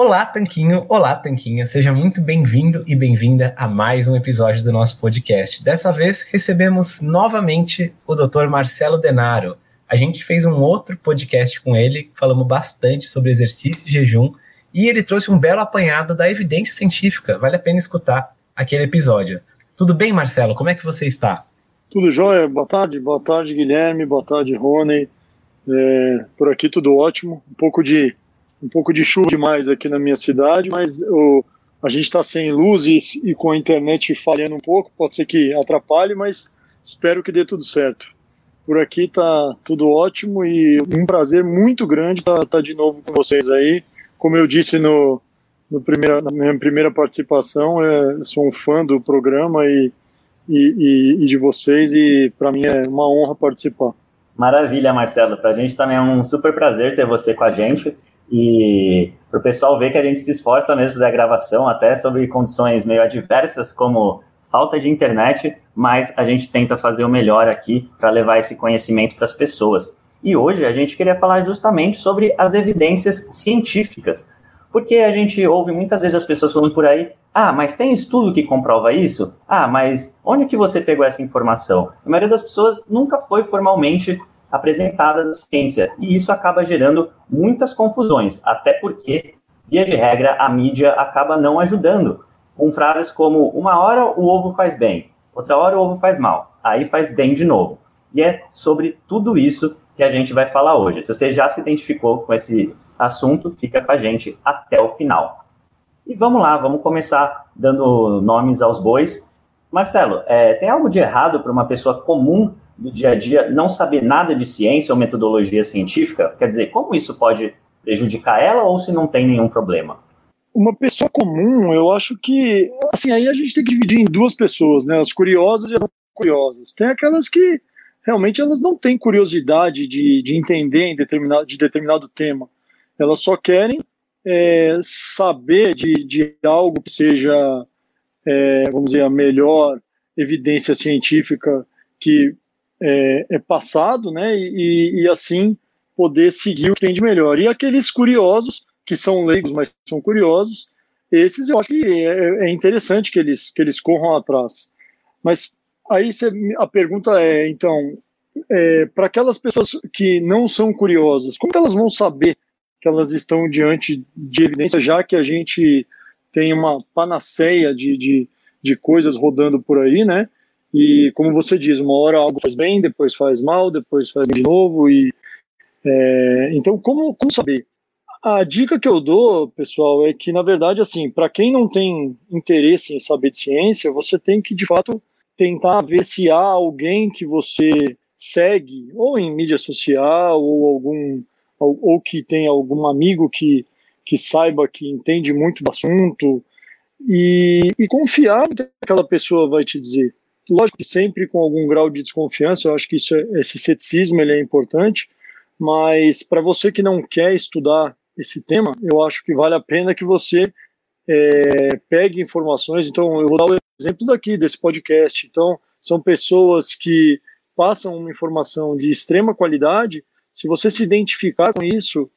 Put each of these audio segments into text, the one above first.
Olá, Tanquinho! Olá, Tanquinha! Seja muito bem-vindo e bem-vinda a mais um episódio do nosso podcast. Dessa vez, recebemos novamente o Dr. Marcelo Denaro. A gente fez um outro podcast com ele, falamos bastante sobre exercício e jejum, e ele trouxe um belo apanhado da evidência científica. Vale a pena escutar aquele episódio. Tudo bem, Marcelo? Como é que você está? Tudo jóia. Boa tarde. Boa tarde, Guilherme. Boa tarde, Rony. É, por aqui tudo ótimo. Um pouco de um pouco de chuva demais aqui na minha cidade, mas o, a gente está sem luz e, e, com a internet falhando um pouco, pode ser que atrapalhe, mas espero que dê tudo certo. Por aqui está tudo ótimo e um prazer muito grande estar tá, tá de novo com vocês aí. Como eu disse no, no primeira, na minha primeira participação, é, sou um fã do programa e, e, e de vocês e para mim é uma honra participar. Maravilha, Marcelo. Para a gente também é um super prazer ter você com a gente. E para o pessoal ver que a gente se esforça mesmo da gravação, até sobre condições meio adversas, como falta de internet, mas a gente tenta fazer o melhor aqui para levar esse conhecimento para as pessoas. E hoje a gente queria falar justamente sobre as evidências científicas, porque a gente ouve muitas vezes as pessoas falando por aí, ah, mas tem estudo que comprova isso? Ah, mas onde que você pegou essa informação? A maioria das pessoas nunca foi formalmente apresentadas à ciência, e isso acaba gerando muitas confusões, até porque, via de regra, a mídia acaba não ajudando, com frases como uma hora o ovo faz bem, outra hora o ovo faz mal, aí faz bem de novo. E é sobre tudo isso que a gente vai falar hoje. Se você já se identificou com esse assunto, fica com a gente até o final. E vamos lá, vamos começar dando nomes aos bois. Marcelo, é, tem algo de errado para uma pessoa comum do dia a dia não saber nada de ciência ou metodologia científica? Quer dizer, como isso pode prejudicar ela ou se não tem nenhum problema? Uma pessoa comum, eu acho que, assim, aí a gente tem que dividir em duas pessoas, né? As curiosas e as não curiosas. Tem aquelas que realmente elas não têm curiosidade de, de entender em determinado, de determinado tema. Elas só querem é, saber de, de algo que seja, é, vamos dizer, a melhor evidência científica que é, é passado, né? E, e, assim poder seguir o que tem de melhor. E aqueles curiosos, que são leigos, mas são curiosos, esses eu acho que é, é interessante que eles, que eles corram atrás. Mas aí a pergunta é, então, é, para aquelas pessoas que não são curiosas, como elas vão saber que elas estão diante de evidência, já que a gente tem uma panaceia de, de, de coisas rodando por aí, né? E como você diz, uma hora algo faz bem, depois faz mal, depois faz de novo. E é, então, como, como saber? A dica que eu dou, pessoal, é que na verdade, assim, para quem não tem interesse em saber de ciência, você tem que de fato tentar ver se há alguém que você segue, ou em mídia social, ou algum ou, ou que tem algum amigo que, que saiba que entende muito do assunto e, e confiar no que aquela pessoa vai te dizer lógico que sempre com algum grau de desconfiança, eu acho que isso é, esse ceticismo ele é importante, mas para você que não quer estudar esse tema, eu acho que vale a pena que você é, pegue informações. Então, eu vou dar o exemplo daqui, desse podcast. Então, são pessoas que passam uma informação de extrema qualidade. Se você se identificar com isso,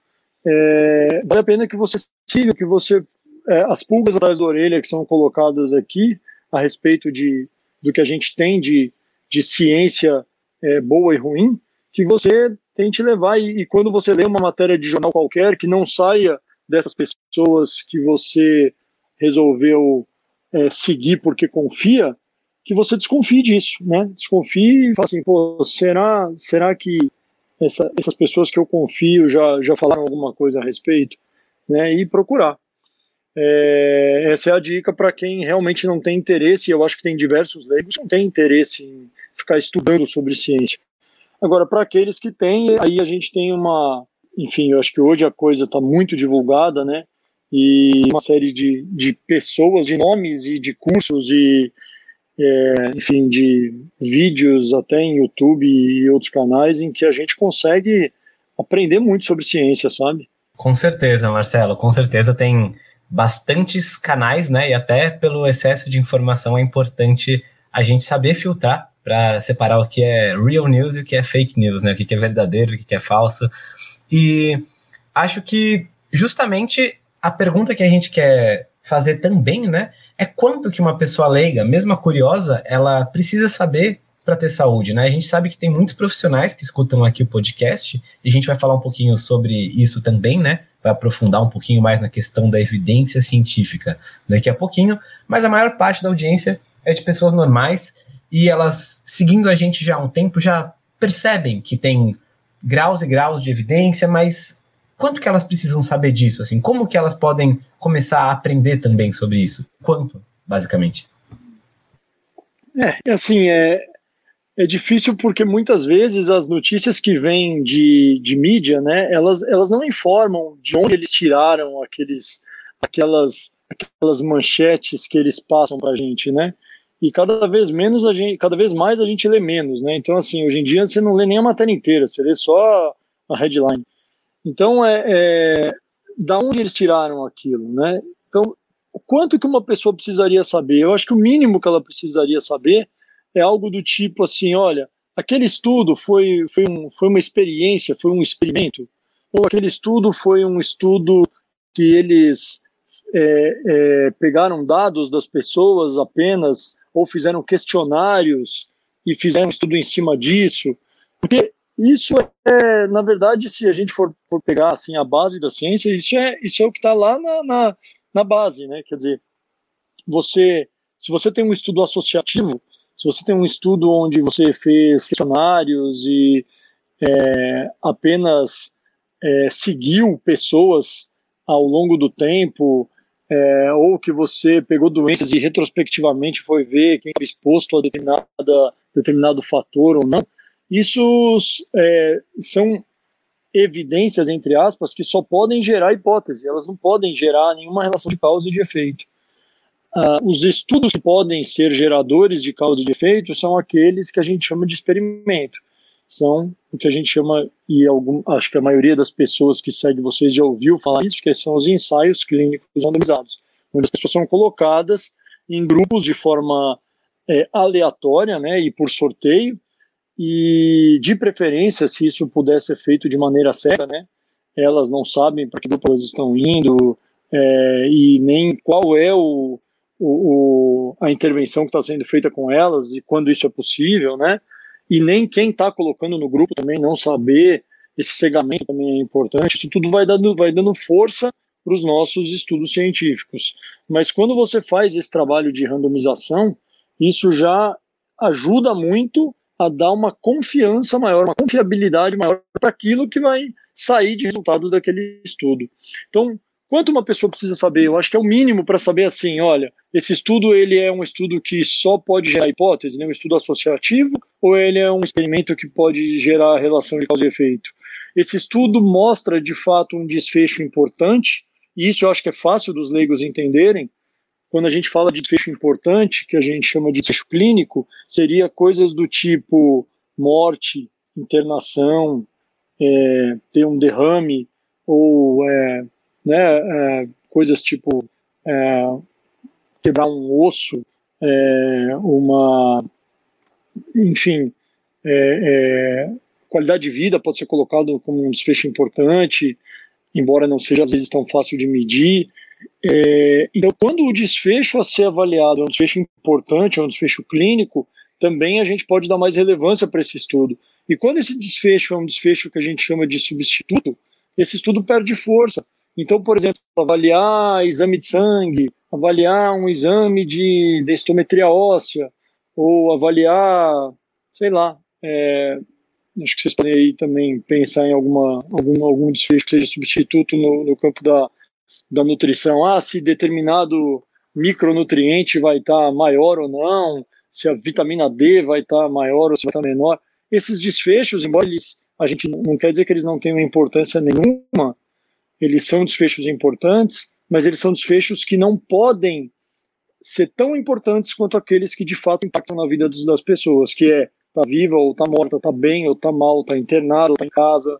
é, vale a pena que você siga, que você. É, as pulgas atrás da orelha que são colocadas aqui a respeito de do que a gente tem de, de ciência é, boa e ruim, que você tente levar. E, e, quando você lê uma matéria de jornal qualquer, que não saia dessas pessoas que você resolveu é, seguir porque confia, que você desconfie disso, né? Desconfie e fale assim, pô, será, será que essa, essas pessoas que eu confio já, já falaram alguma coisa a respeito? Né? E procurar. É, essa é a dica para quem realmente não tem interesse, e eu acho que tem diversos leigos que não têm interesse em ficar estudando sobre ciência. Agora, para aqueles que têm, aí a gente tem uma. Enfim, eu acho que hoje a coisa está muito divulgada, né? E uma série de, de pessoas, de nomes e de cursos e, é, enfim, de vídeos até em YouTube e outros canais em que a gente consegue aprender muito sobre ciência, sabe? Com certeza, Marcelo, com certeza tem bastantes canais, né? E até pelo excesso de informação é importante a gente saber filtrar para separar o que é real news e o que é fake news, né? O que é verdadeiro, o que é falso. E acho que justamente a pergunta que a gente quer fazer também, né, é quanto que uma pessoa leiga, mesmo curiosa, ela precisa saber para ter saúde, né? A gente sabe que tem muitos profissionais que escutam aqui o podcast e a gente vai falar um pouquinho sobre isso também, né? Vai aprofundar um pouquinho mais na questão da evidência científica daqui a pouquinho, mas a maior parte da audiência é de pessoas normais e elas, seguindo a gente já há um tempo, já percebem que tem graus e graus de evidência, mas quanto que elas precisam saber disso? Assim, como que elas podem começar a aprender também sobre isso? Quanto, basicamente? É, assim, é, é difícil porque muitas vezes as notícias que vêm de, de mídia, né, elas, elas não informam de onde eles tiraram aqueles, aquelas, aquelas manchetes que eles passam para a gente, né? E cada vez menos a gente, cada vez mais a gente lê menos, né? Então assim, hoje em dia você não lê nem a matéria inteira, você lê só a headline. Então é, é da onde eles tiraram aquilo, né? Então quanto que uma pessoa precisaria saber? Eu acho que o mínimo que ela precisaria saber é algo do tipo assim, olha, aquele estudo foi, foi, um, foi uma experiência, foi um experimento, ou aquele estudo foi um estudo que eles é, é, pegaram dados das pessoas apenas, ou fizeram questionários e fizeram um estudo em cima disso, porque isso é, na verdade, se a gente for, for pegar assim a base da ciência, isso é, isso é o que está lá na, na, na base, né? Quer dizer, você, se você tem um estudo associativo, se você tem um estudo onde você fez questionários e é, apenas é, seguiu pessoas ao longo do tempo, é, ou que você pegou doenças e retrospectivamente foi ver quem estava exposto a determinada, determinado fator ou não, isso é, são evidências, entre aspas, que só podem gerar hipótese, elas não podem gerar nenhuma relação de causa e de efeito. Uh, os estudos que podem ser geradores de causa e de efeito são aqueles que a gente chama de experimento. São o que a gente chama, e algum, acho que a maioria das pessoas que segue vocês já ouviu falar isso, que são os ensaios clínicos randomizados, onde as pessoas são colocadas em grupos de forma é, aleatória né, e por sorteio, e de preferência, se isso puder ser feito de maneira certa, né, elas não sabem para que grupo elas estão indo é, e nem qual é o, o, o a intervenção que está sendo feita com elas e quando isso é possível, né, e nem quem está colocando no grupo também não saber, esse cegamento também é importante, isso tudo vai dando, vai dando força para os nossos estudos científicos. Mas quando você faz esse trabalho de randomização, isso já ajuda muito a dar uma confiança maior, uma confiabilidade maior para aquilo que vai sair de resultado daquele estudo. Então, quanto uma pessoa precisa saber? Eu acho que é o mínimo para saber assim, olha, esse estudo ele é um estudo que só pode gerar hipótese, né, um estudo associativo, ou ele é um experimento que pode gerar relação de causa e efeito? Esse estudo mostra de fato um desfecho importante, e isso eu acho que é fácil dos leigos entenderem, quando a gente fala de desfecho importante, que a gente chama de desfecho clínico, seria coisas do tipo morte, internação, é, ter um derrame, ou é, né, é, coisas tipo é, quebrar um osso, é, uma, enfim, é, qualidade de vida pode ser colocado como um desfecho importante, embora não seja às vezes tão fácil de medir. É, então, quando o desfecho a ser avaliado é um desfecho importante, é um desfecho clínico, também a gente pode dar mais relevância para esse estudo. E quando esse desfecho é um desfecho que a gente chama de substituto, esse estudo perde força. Então, por exemplo, avaliar exame de sangue, avaliar um exame de densitometria óssea, ou avaliar, sei lá, é, acho que vocês podem aí também pensar em alguma, algum, algum desfecho que seja substituto no, no campo da, da nutrição, ah, se determinado micronutriente vai estar tá maior ou não, se a vitamina D vai estar tá maior ou se vai estar tá menor. Esses desfechos, embora eles, a gente não quer dizer que eles não tenham importância nenhuma, eles são desfechos importantes, mas eles são desfechos que não podem ser tão importantes quanto aqueles que de fato impactam na vida das pessoas, que é tá viva ou tá morta, tá bem ou tá mal, tá internado ou tá em casa,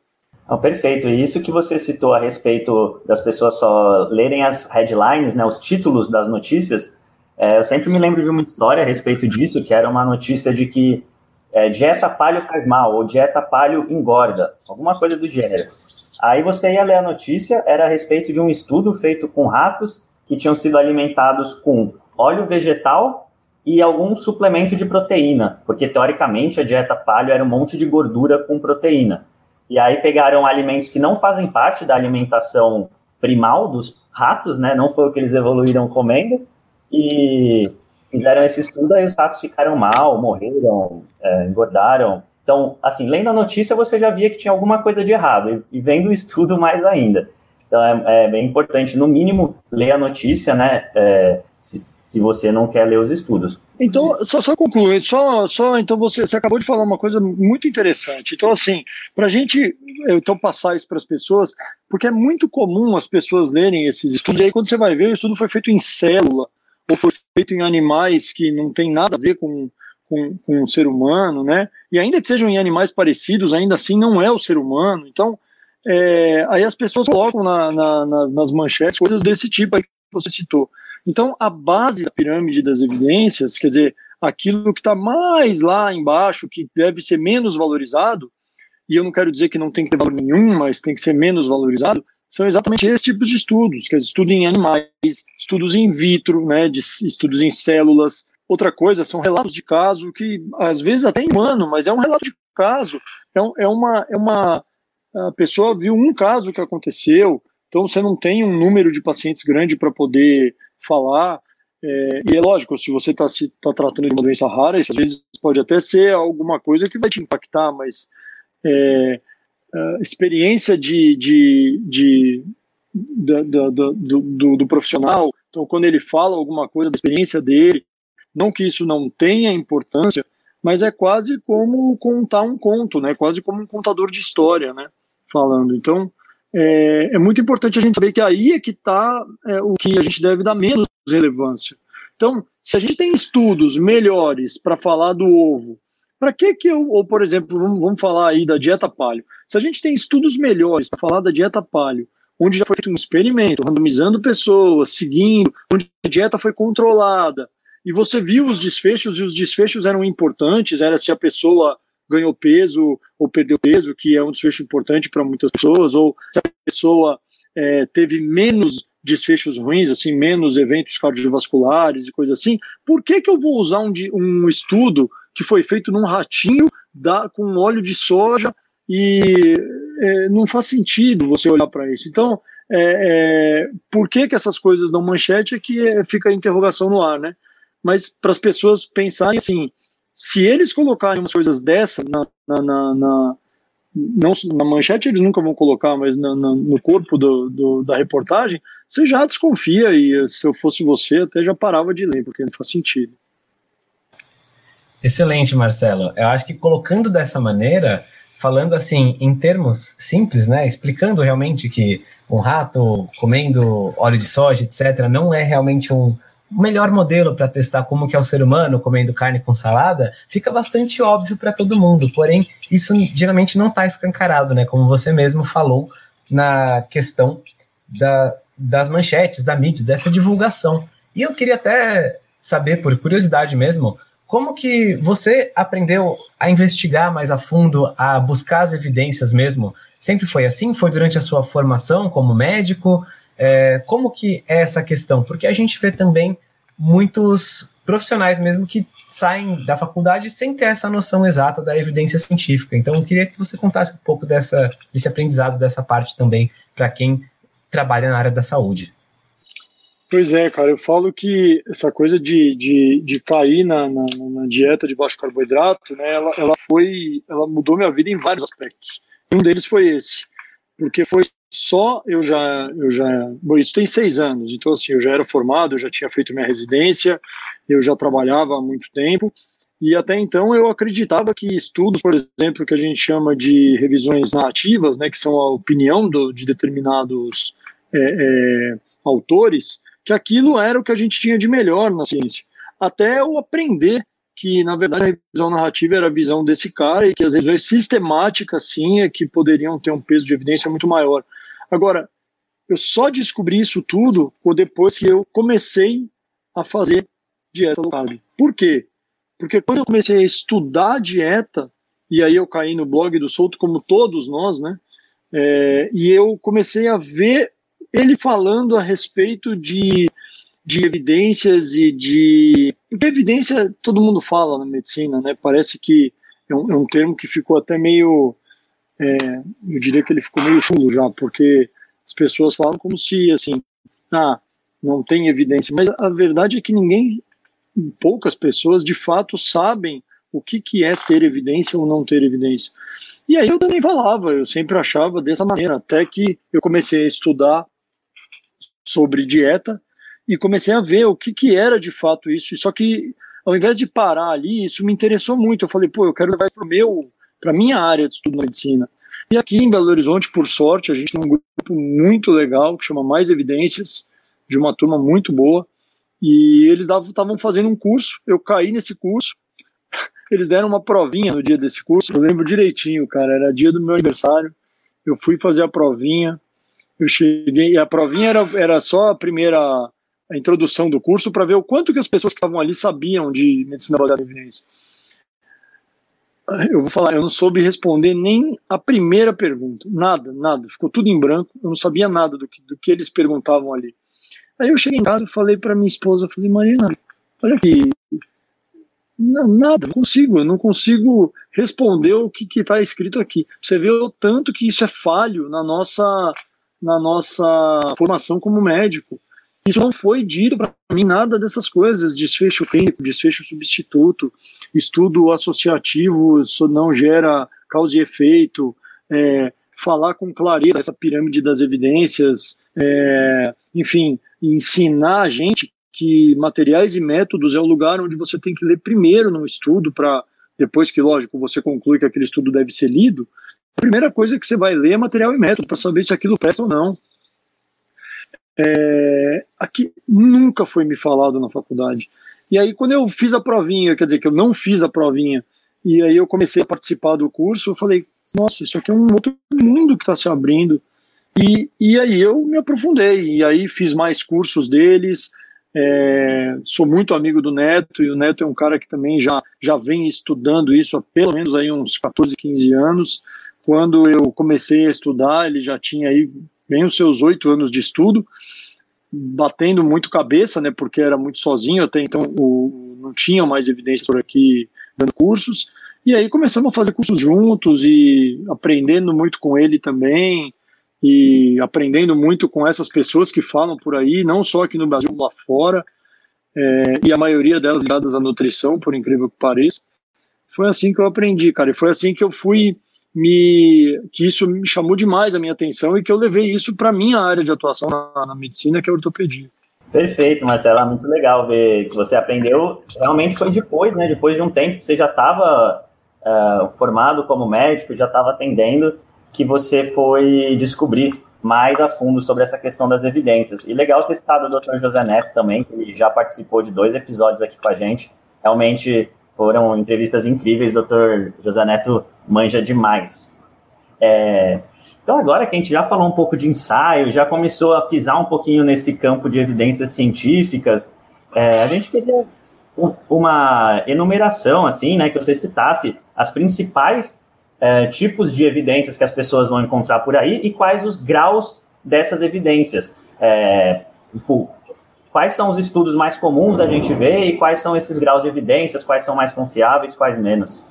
não, perfeito. E isso que você citou a respeito das pessoas só lerem as headlines, né, os títulos das notícias, é, eu sempre me lembro de uma história a respeito disso, que era uma notícia de que é, dieta palho faz mal, ou dieta palho engorda, alguma coisa do gênero. Aí você ia ler a notícia, era a respeito de um estudo feito com ratos que tinham sido alimentados com óleo vegetal e algum suplemento de proteína, porque teoricamente a dieta palho era um monte de gordura com proteína. E aí pegaram alimentos que não fazem parte da alimentação primal dos ratos, né? Não foi o que eles evoluíram comendo. E fizeram esse estudo e os ratos ficaram mal, morreram, é, engordaram. Então, assim, lendo a notícia você já via que tinha alguma coisa de errado e, vendo o estudo mais ainda. Então é, é, bem importante, no mínimo, ler a notícia, né? É, se, se você não quer ler os estudos. Então, só, só concluir, só, só então você, você acabou de falar uma coisa muito interessante. Então, assim, para a gente então passar isso para as pessoas, porque é muito comum as pessoas lerem esses estudos, e aí quando você vai ver, o estudo foi feito em célula, ou foi feito em animais que não tem nada a ver com, com, com o ser humano, né? E ainda que sejam em animais parecidos, ainda assim não é o ser humano. Então, é, aí as pessoas colocam na, na, na, nas manchetes coisas desse tipo aí que você citou. Então, a base da pirâmide das evidências, quer dizer, aquilo que está mais lá embaixo, que deve ser menos valorizado, e eu não quero dizer que não tem que ter valor nenhum, mas tem que ser menos valorizado, são exatamente esses tipos de estudos, que é estudo em animais, estudos in vitro, né, de estudos em células. Outra coisa são relatos de caso que às vezes até humano, mas é um relato de caso, é, um, é uma é uma a pessoa viu um caso que aconteceu, então você não tem um número de pacientes grande para poder falar. É, e é lógico, se você está tá tratando de uma doença rara, isso às vezes pode até ser alguma coisa que vai te impactar, mas é, experiência de, de, de da, da, do, do, do, profissional, então quando ele fala alguma coisa da experiência dele, não que isso não tenha importância, mas é quase como contar um conto, né? Quase como um contador de história, né? Falando. Então, é, é muito importante a gente saber que aí é que está é, o que a gente deve dar menos relevância. Então, se a gente tem estudos melhores para falar do ovo, para que que eu, ou por exemplo, vamos, vamos falar aí da dieta paleo. Se a gente tem estudos melhores para falar da dieta paleo, onde já foi feito um experimento, randomizando pessoas, seguindo, onde a dieta foi controlada, e você viu os desfechos, e os desfechos eram importantes, era se a pessoa ganhou peso ou perdeu peso, que é um desfecho importante para muitas pessoas, ou se a pessoa é, teve menos desfechos ruins, assim, menos eventos cardiovasculares e coisas assim, por que, que eu vou usar um, um estudo que foi feito num ratinho da, com óleo de soja e é, não faz sentido você olhar para isso. Então, é, é, por que, que essas coisas dão manchete é que é, fica a interrogação no ar, né? Mas para as pessoas pensarem assim, se eles colocarem umas coisas dessa na, na, na, na não na manchete eles nunca vão colocar, mas na, na, no corpo do, do, da reportagem, você já desconfia e se eu fosse você até já parava de ler, porque não faz sentido. Excelente, Marcelo. Eu acho que colocando dessa maneira, falando assim em termos simples, né, explicando realmente que um rato comendo óleo de soja, etc, não é realmente um melhor modelo para testar como que é o ser humano comendo carne com salada, fica bastante óbvio para todo mundo. Porém, isso geralmente não está escancarado, né? Como você mesmo falou na questão da, das manchetes, da mídia, dessa divulgação. E eu queria até saber, por curiosidade mesmo, como que você aprendeu a investigar mais a fundo, a buscar as evidências mesmo? Sempre foi assim? Foi durante a sua formação como médico? É, como que é essa questão? Porque a gente vê também muitos profissionais mesmo que saem da faculdade sem ter essa noção exata da evidência científica. Então, eu queria que você contasse um pouco dessa, desse aprendizado, dessa parte também, para quem trabalha na área da saúde. Pois é, cara, eu falo que essa coisa de, de, de cair na, na, na dieta de baixo carboidrato, né, ela, ela foi, ela mudou minha vida em vários aspectos. Um deles foi esse, porque foi só eu já, eu já, bom, isso tem seis anos, então assim, eu já era formado, eu já tinha feito minha residência, eu já trabalhava há muito tempo, e até então eu acreditava que estudos, por exemplo, que a gente chama de revisões narrativas, né, que são a opinião do, de determinados é, é, autores, que aquilo era o que a gente tinha de melhor na ciência. Até eu aprender que, na verdade, a revisão narrativa era a visão desse cara e que as revisões sistemáticas, sim, é que poderiam ter um peso de evidência muito maior. Agora, eu só descobri isso tudo depois que eu comecei a fazer dieta low carb. Por quê? Porque quando eu comecei a estudar dieta, e aí eu caí no blog do Souto, como todos nós, né? É, e eu comecei a ver ele falando a respeito de, de evidências e de. Porque evidência todo mundo fala na medicina, né? Parece que é um, é um termo que ficou até meio é, eu diria que ele ficou meio chulo já, porque as pessoas falam como se, assim, ah, não tem evidência, mas a verdade é que ninguém, poucas pessoas, de fato, sabem o que, que é ter evidência ou não ter evidência. E aí eu também falava, eu sempre achava dessa maneira, até que eu comecei a estudar sobre dieta e comecei a ver o que, que era de fato isso. Só que ao invés de parar ali, isso me interessou muito. Eu falei, pô, eu quero levar para o meu para minha área de estudo de medicina. E aqui em Belo Horizonte, por sorte, a gente tem um grupo muito legal que chama Mais Evidências, de uma turma muito boa. E eles estavam fazendo um curso, eu caí nesse curso. Eles deram uma provinha no dia desse curso, eu lembro direitinho, cara, era dia do meu aniversário. Eu fui fazer a provinha, eu cheguei, e a provinha era, era só a primeira a introdução do curso para ver o quanto que as pessoas que estavam ali sabiam de medicina baseada em evidência. Eu vou falar, eu não soube responder nem a primeira pergunta, nada, nada, ficou tudo em branco, eu não sabia nada do que, do que eles perguntavam ali. Aí eu cheguei em casa e falei para minha esposa, falei, Marina, olha aqui, nada, não consigo, eu não consigo responder o que está escrito aqui. Você vê o tanto que isso é falho na nossa, na nossa formação como médico. Isso não foi dito para mim nada dessas coisas, desfecho clínico, desfecho substituto, estudo associativo isso não gera causa e efeito, é, falar com clareza essa pirâmide das evidências, é, enfim, ensinar a gente que materiais e métodos é o lugar onde você tem que ler primeiro no estudo para depois que, lógico, você conclui que aquele estudo deve ser lido, a primeira coisa que você vai ler é material e método para saber se aquilo presta ou não. É, aqui nunca foi me falado na faculdade. E aí, quando eu fiz a provinha, quer dizer, que eu não fiz a provinha, e aí eu comecei a participar do curso, eu falei, nossa, isso aqui é um outro mundo que está se abrindo. E, e aí eu me aprofundei, e aí fiz mais cursos deles, é, sou muito amigo do Neto, e o Neto é um cara que também já, já vem estudando isso há pelo menos aí uns 14, 15 anos. Quando eu comecei a estudar, ele já tinha aí bem os seus oito anos de estudo, batendo muito cabeça, né, porque era muito sozinho, até então o, não tinha mais evidências por aqui dando cursos, e aí começamos a fazer cursos juntos e aprendendo muito com ele também, e aprendendo muito com essas pessoas que falam por aí, não só aqui no Brasil, lá fora, é, e a maioria delas ligadas à nutrição, por incrível que pareça. Foi assim que eu aprendi, cara, e foi assim que eu fui me que isso me chamou demais a minha atenção e que eu levei isso para minha área de atuação na, na, medicina, que é a ortopedia. Perfeito, Marcelo, é muito legal ver que você aprendeu. Realmente foi depois, né? Depois de um tempo que você já estava uh, é, formado como médico, já estava atendendo que você foi descobrir mais a fundo sobre essa questão das evidências. E legal ter citado o Dr. José Neto também, que já participou de dois episódios aqui com a gente. Realmente foram entrevistas incríveis, Dr. José Neto manja demais. É, então, agora que a gente já falou um pouco de ensaio, já começou a pisar um pouquinho nesse campo de evidências científicas, é, a gente queria uma enumeração, assim, né, que você citasse as principais é, tipos de evidências que as pessoas vão encontrar por aí e quais os graus dessas evidências. É, quais são os estudos mais comuns a gente ver e quais são esses graus de evidências, quais são mais confiáveis, quais menos?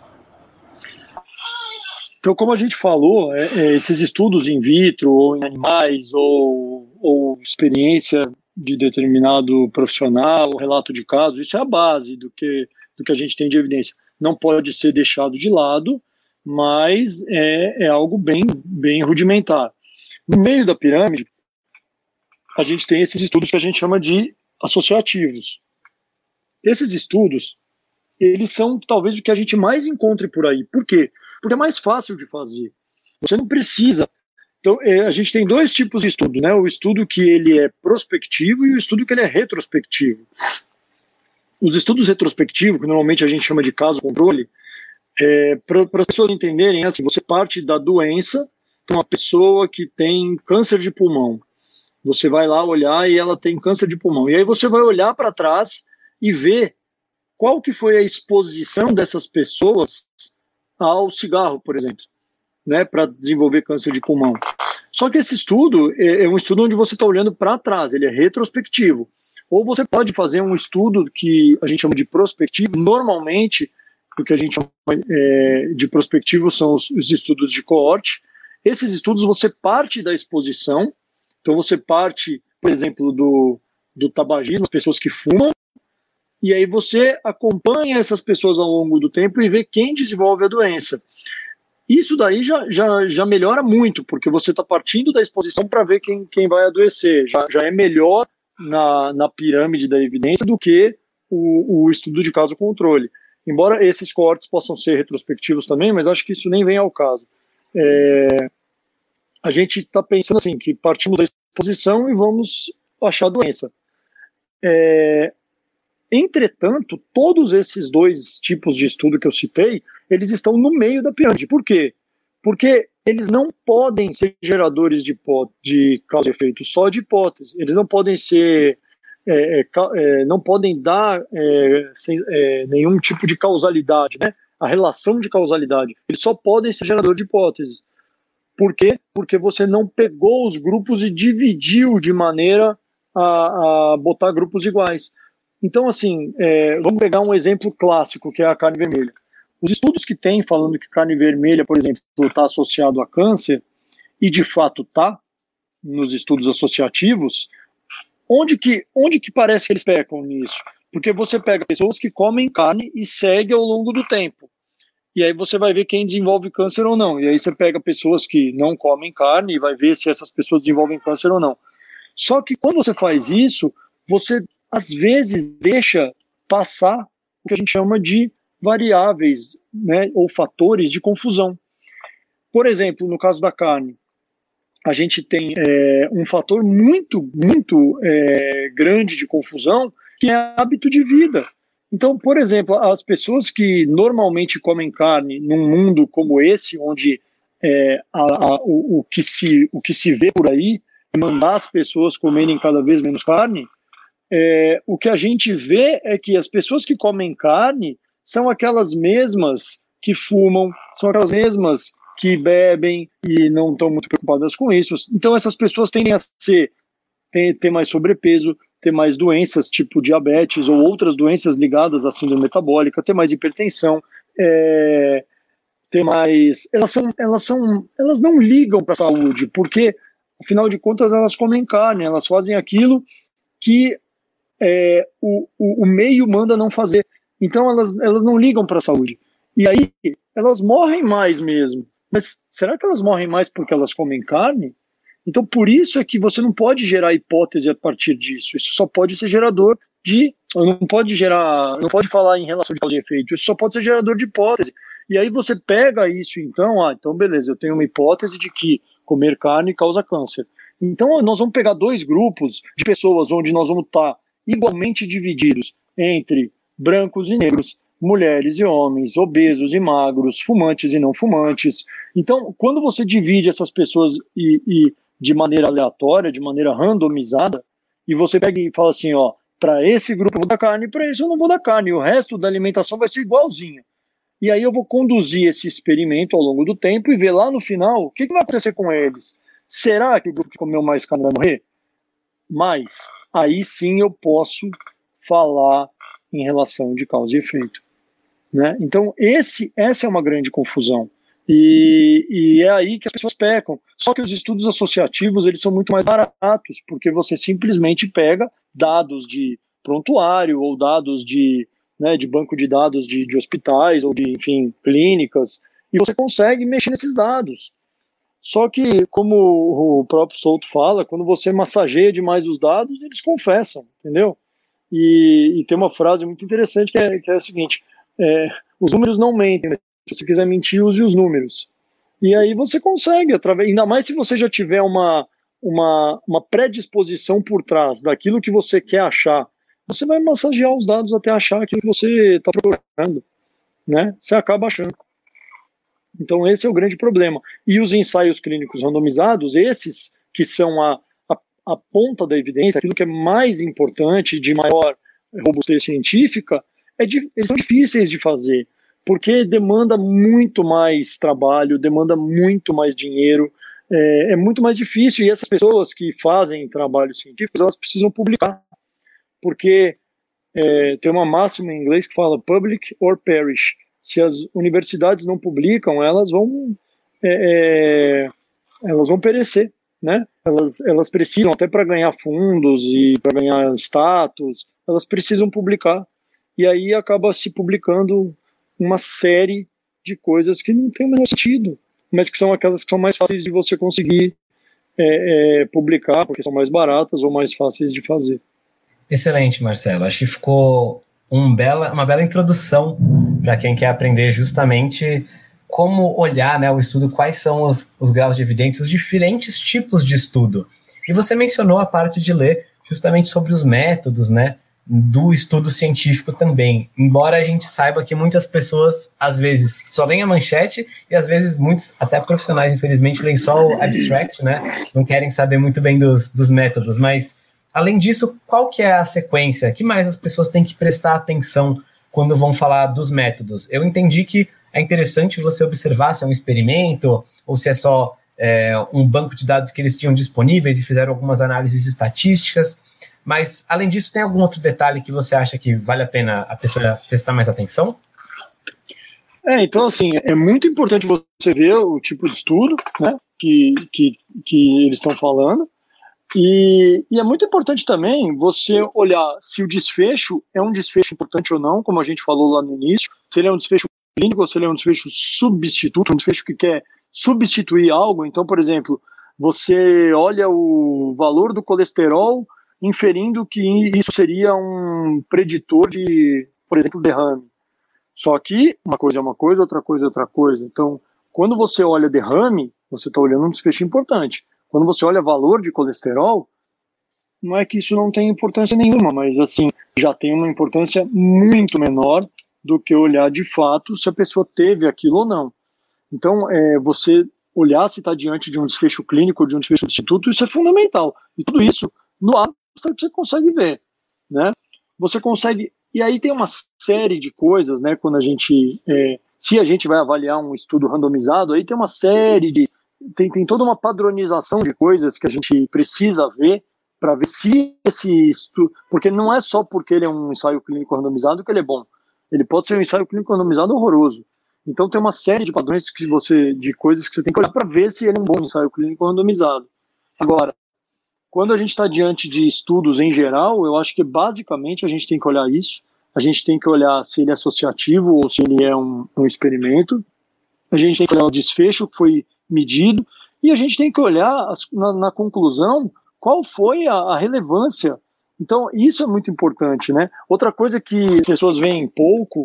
Então, como a gente falou, é, é, esses estudos in vitro ou em animais ou, ou experiência de determinado profissional, relato de caso, isso é a base do que, do que a gente tem de evidência. Não pode ser deixado de lado mas é, é algo bem, bem rudimentar. No meio da pirâmide, a gente tem esses estudos que a gente chama de associativos. Esses estudos, eles são talvez o que a gente mais encontre por aí. Por quê? Porque é mais fácil de fazer. Você não precisa. Então, é, a gente tem dois tipos de estudo, né? O estudo que ele é prospectivo e o estudo que ele é retrospectivo. Os estudos retrospectivos, que normalmente a gente chama de caso controle, é, para as pessoas entenderem, assim, você parte da doença, então uma pessoa que tem câncer de pulmão, você vai lá olhar e ela tem câncer de pulmão, e aí você vai olhar para trás e ver qual que foi a exposição dessas pessoas ao cigarro, por exemplo, né, para desenvolver câncer de pulmão. Só que esse estudo é, é um estudo onde você está olhando para trás, ele é retrospectivo. Ou você pode fazer um estudo que a gente chama de prospectivo, normalmente o que a gente chama é, de prospectivo são os, os estudos de coorte. Esses estudos você parte da exposição, então você parte, por exemplo, do, do tabagismo, as pessoas que fumam, e aí você acompanha essas pessoas ao longo do tempo e vê quem desenvolve a doença. Isso daí já, já, já melhora muito, porque você está partindo da exposição para ver quem, quem vai adoecer. Já, já é melhor na, na pirâmide da evidência do que o, o estudo de caso controle. Embora esses cortes possam ser retrospectivos também, mas acho que isso nem vem ao caso. É, a gente está pensando assim, que partimos da exposição e vamos achar a doença. É, entretanto, todos esses dois tipos de estudo que eu citei, eles estão no meio da pirâmide. Por quê? Porque eles não podem ser geradores de, de causa e efeito só de hipótese. Eles não podem ser é, é, é não podem dar é, sem, é, nenhum tipo de causalidade, né? A relação de causalidade. Eles só podem ser gerador de hipóteses. Por quê? Porque você não pegou os grupos e dividiu de maneira a, a botar grupos iguais. Então, assim, vamos pegar um exemplo clássico, que é a carne vermelha. Os estudos que tem falando que carne vermelha, por exemplo, está associado a câncer, e de fato está, nos estudos associativos, onde que, onde que parece que eles pecam nisso? Porque você pega pessoas que comem carne e segue ao longo do tempo. E aí você vai ver quem desenvolve câncer ou não. E aí você pega pessoas que não comem carne e vai ver se essas pessoas desenvolvem câncer ou não. Só que quando você faz isso, você às vezes deixa passar o que a gente chama de variáveis né, ou fatores de confusão. Por exemplo, no caso da carne, a gente tem é, um fator muito, muito é, grande de confusão, que é hábito de vida. Então, por exemplo, as pessoas que normalmente comem carne num mundo como esse, onde é, a, a, o, o, que se, o que se vê por aí mandar as pessoas comerem cada vez menos carne, é, o que a gente vê é que as pessoas que comem carne são aquelas mesmas que fumam, são aquelas mesmas que bebem e não estão muito preocupadas com isso. Então essas pessoas tendem a ser ter, ter mais sobrepeso, ter mais doenças tipo diabetes ou outras doenças ligadas à síndrome metabólica, ter mais hipertensão, é, ter mais, elas são, elas são, elas não ligam para a saúde, porque afinal de contas elas comem carne, elas fazem aquilo que é, o, o, o meio manda não fazer. Então elas, elas não ligam para a saúde. E aí elas morrem mais mesmo. Mas será que elas morrem mais porque elas comem carne? Então, por isso é que você não pode gerar hipótese a partir disso. Isso só pode ser gerador de. Não pode gerar. Não pode falar em relação de causa e efeito. Isso só pode ser gerador de hipótese. E aí você pega isso, então, ah, então beleza, eu tenho uma hipótese de que comer carne causa câncer. Então, nós vamos pegar dois grupos de pessoas onde nós vamos estar igualmente divididos entre brancos e negros, mulheres e homens, obesos e magros, fumantes e não fumantes. Então, quando você divide essas pessoas e, e de maneira aleatória, de maneira randomizada, e você pega e fala assim, ó, para esse grupo eu vou dar carne, para esse eu não vou dar carne, o resto da alimentação vai ser igualzinho. E aí eu vou conduzir esse experimento ao longo do tempo e ver lá no final o que, que vai acontecer com eles. Será que o grupo que comeu mais carne vai morrer? Mas aí sim eu posso falar em relação de causa e efeito. Né? Então, esse, essa é uma grande confusão. E, e, é aí que as pessoas pecam. Só que os estudos associativos eles são muito mais baratos, porque você simplesmente pega dados de prontuário ou dados de, né, de banco de dados de, de hospitais ou de, enfim, clínicas, e você consegue mexer nesses dados. Só que, como o próprio Souto fala, quando você massageia demais os dados, eles confessam, entendeu? E, e tem uma frase muito interessante que é, que é a seguinte: é, os números não mentem, se você quiser mentir, use os números. E aí você consegue, através, ainda mais se você já tiver uma, uma, uma predisposição por trás daquilo que você quer achar, você vai massagear os dados até achar aquilo que você está procurando, né? Você acaba achando. Então esse é o grande problema. E os ensaios clínicos randomizados, esses que são a, a, a ponta da evidência, aquilo que é mais importante, de maior robustez científica, é de, eles são difíceis de fazer, porque demanda muito mais trabalho, demanda muito mais dinheiro, é, é, muito mais difícil. E essas pessoas que fazem trabalhos científicos, elas precisam publicar, porque é, tem uma máxima em inglês que fala public or perish. Se as universidades não publicam, elas vão é, é elas vão perecer, né? Elas, elas precisam até para ganhar fundos e para ganhar status, elas precisam publicar e aí acaba se publicando uma série de coisas que não tem o menor sentido, mas que são aquelas que são mais fáceis de você conseguir é, é, publicar, porque são mais baratas ou mais fáceis de fazer. Excelente, Marcelo. Acho que ficou um bela, uma bela introdução para quem quer aprender justamente como olhar né, o estudo, quais são os, os graus de evidência, os diferentes tipos de estudo. E você mencionou a parte de ler justamente sobre os métodos, né? do estudo científico também. Embora a gente saiba que muitas pessoas, às vezes, só leem a manchete e às vezes muitos, até profissionais, infelizmente, leem só o abstract, né? Não querem saber muito bem dos, dos métodos, mas além disso, qual que é a sequência? que mais as pessoas têm que prestar atenção quando vão falar dos métodos? Eu entendi que é interessante você observar se é um experimento ou se é só é, um banco de dados que eles tinham disponíveis e fizeram algumas análises estatísticas. Mas, além disso, tem algum outro detalhe que você acha que vale a pena a pessoa prestar mais atenção? É, então, assim, é muito importante você ver o tipo de estudo né, que, que, que eles estão falando. E, e, é muito importante também você olhar se o desfecho é um desfecho importante ou não, como a gente falou lá no início, se ele é um desfecho clínico ou se ele é um desfecho substituto, um desfecho que quer substituir algo. Então, por exemplo, você olha o valor do colesterol inferindo que isso seria um preditor de, por exemplo, derrame. Só que uma coisa é uma coisa, outra coisa é outra coisa. Então, quando você olha derrame, você está olhando um desfecho importante. Quando você olha valor de colesterol, não é que isso não tem importância nenhuma, mas assim, já tem uma importância muito menor do que olhar de fato se a pessoa teve aquilo ou não. Então, é, você olhar se está diante de um desfecho clínico de um desfecho substituto, isso é fundamental. E tudo isso no abstract você consegue ver, né? Você consegue e aí tem uma série de coisas, né? Quando a gente, é, se a gente vai avaliar um estudo randomizado, aí tem uma série de tem, tem toda uma padronização de coisas que a gente precisa ver para ver se esse estudo, porque não é só porque ele é um ensaio clínico randomizado que ele é bom. Ele pode ser um ensaio clínico randomizado horroroso. Então tem uma série de padrões que você, de coisas que você tem que olhar para ver se ele é um bom ensaio clínico randomizado. Agora, quando a gente está diante de estudos em geral, eu acho que basicamente a gente tem que olhar isso. A gente tem que olhar se ele é associativo ou se ele é um, um experimento. A gente tem que olhar o desfecho que foi medido e a gente tem que olhar as, na, na, conclusão qual foi a, a, relevância. Então, isso é muito importante, né? Outra coisa que as pessoas veem pouco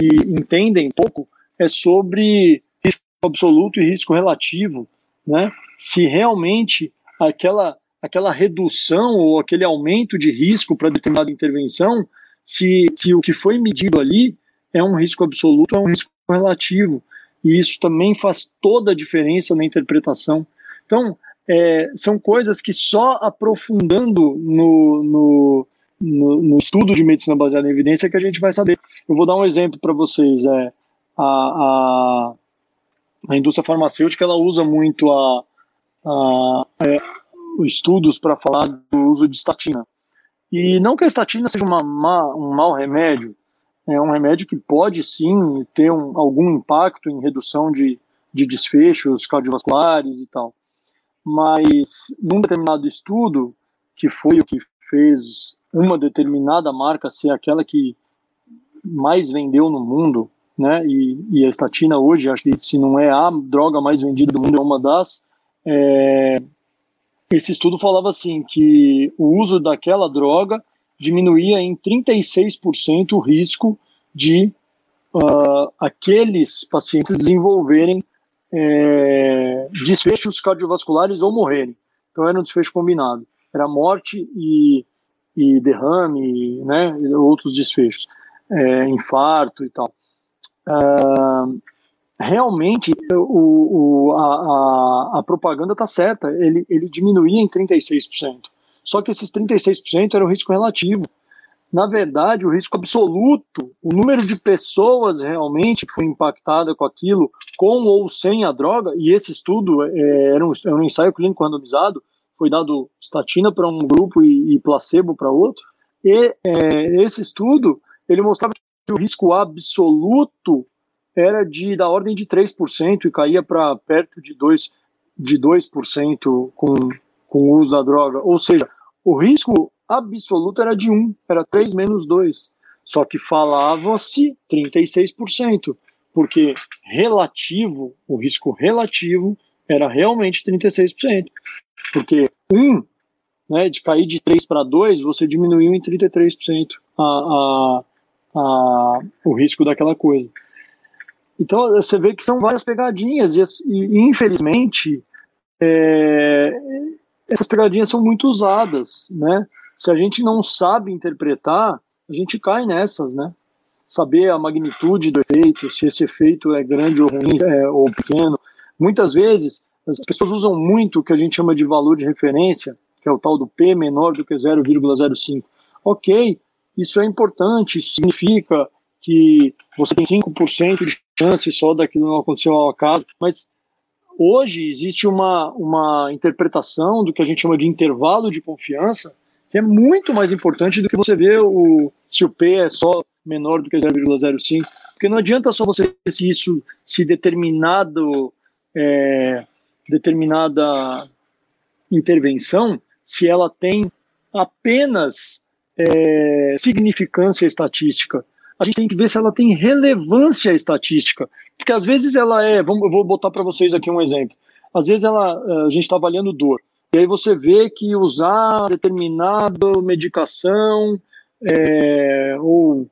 e entendem pouco é sobre risco absoluto e risco relativo, né? Se realmente aquela aquela redução ou aquele aumento de risco para determinada intervenção, se, se o que foi medido ali é um risco absoluto, é um risco relativo. E isso também faz toda a diferença na interpretação. Então, é, são coisas que só aprofundando no, no, no, no, estudo de medicina baseada em evidência que a gente vai saber. Eu vou dar um exemplo para vocês. É, a, a, a, indústria farmacêutica ela usa muito a, a é, estudos para falar do uso de estatina. E não que a estatina seja uma, uma, um mau remédio, é um remédio que pode sim ter um, algum impacto em redução de, de desfechos cardiovasculares e tal. Mas num determinado estudo, que foi o que fez uma determinada marca ser aquela que mais vendeu no mundo, né? E, e, a estatina hoje, acho que se não é a droga mais vendida do mundo, é uma das. É, esse estudo falava assim que o uso daquela droga diminuía em 36% o risco de uh, aqueles pacientes desenvolverem é, desfechos cardiovasculares ou morrerem. Então era um desfecho combinado. Era morte e, e derrame, né, outros desfechos, é, infarto e tal. Uh, realmente o, o, a, a, a propaganda está certa, ele, ele diminuía em 36%. Só que esses 36% era o risco relativo. Na verdade, o risco absoluto, o número de pessoas realmente que foi impactada com aquilo, com ou sem a droga, e esse estudo é, era, um, era um ensaio clínico randomizado, foi dado statina para um grupo e, e placebo para outro, e é, esse estudo, ele mostrava que o risco absoluto era de da ordem de 3% e caía para perto de 2%, de 2% com, com o uso da droga. Ou seja, o risco absoluto era de 1, era 3 menos 2. Só que falava-se 36%, porque relativo, o risco relativo era realmente 36%. Porque 1, né, de cair de 3 para 2, você diminuiu em 33% a, a, a, o risco daquela coisa. Então você vê que são várias pegadinhas e, e infelizmente é, essas pegadinhas são muito usadas, né? Se a gente não sabe interpretar, a gente cai nessas, né? Saber a magnitude do efeito, se esse efeito é grande ou ruim é, ou pequeno. Muitas vezes as pessoas usam muito o que a gente chama de valor de referência, que é o tal do P menor do que 0,05. Ok, isso é importante, significa que você tem 5% de chance só daquilo não acontecer ao acaso, mas hoje existe uma, uma interpretação do que a gente chama de intervalo de confiança, que é muito mais importante do que você ver o, se o P é só menor do que 0,05, porque não adianta só você ver se isso, se determinado, é, determinada intervenção, se ela tem apenas é, significância estatística. A gente tem que ver se ela tem relevância estatística, porque às vezes ela é, vamos, eu vou botar para vocês aqui um exemplo. Às vezes ela, a gente está avaliando dor, e aí você vê que usar determinada medicação é, ou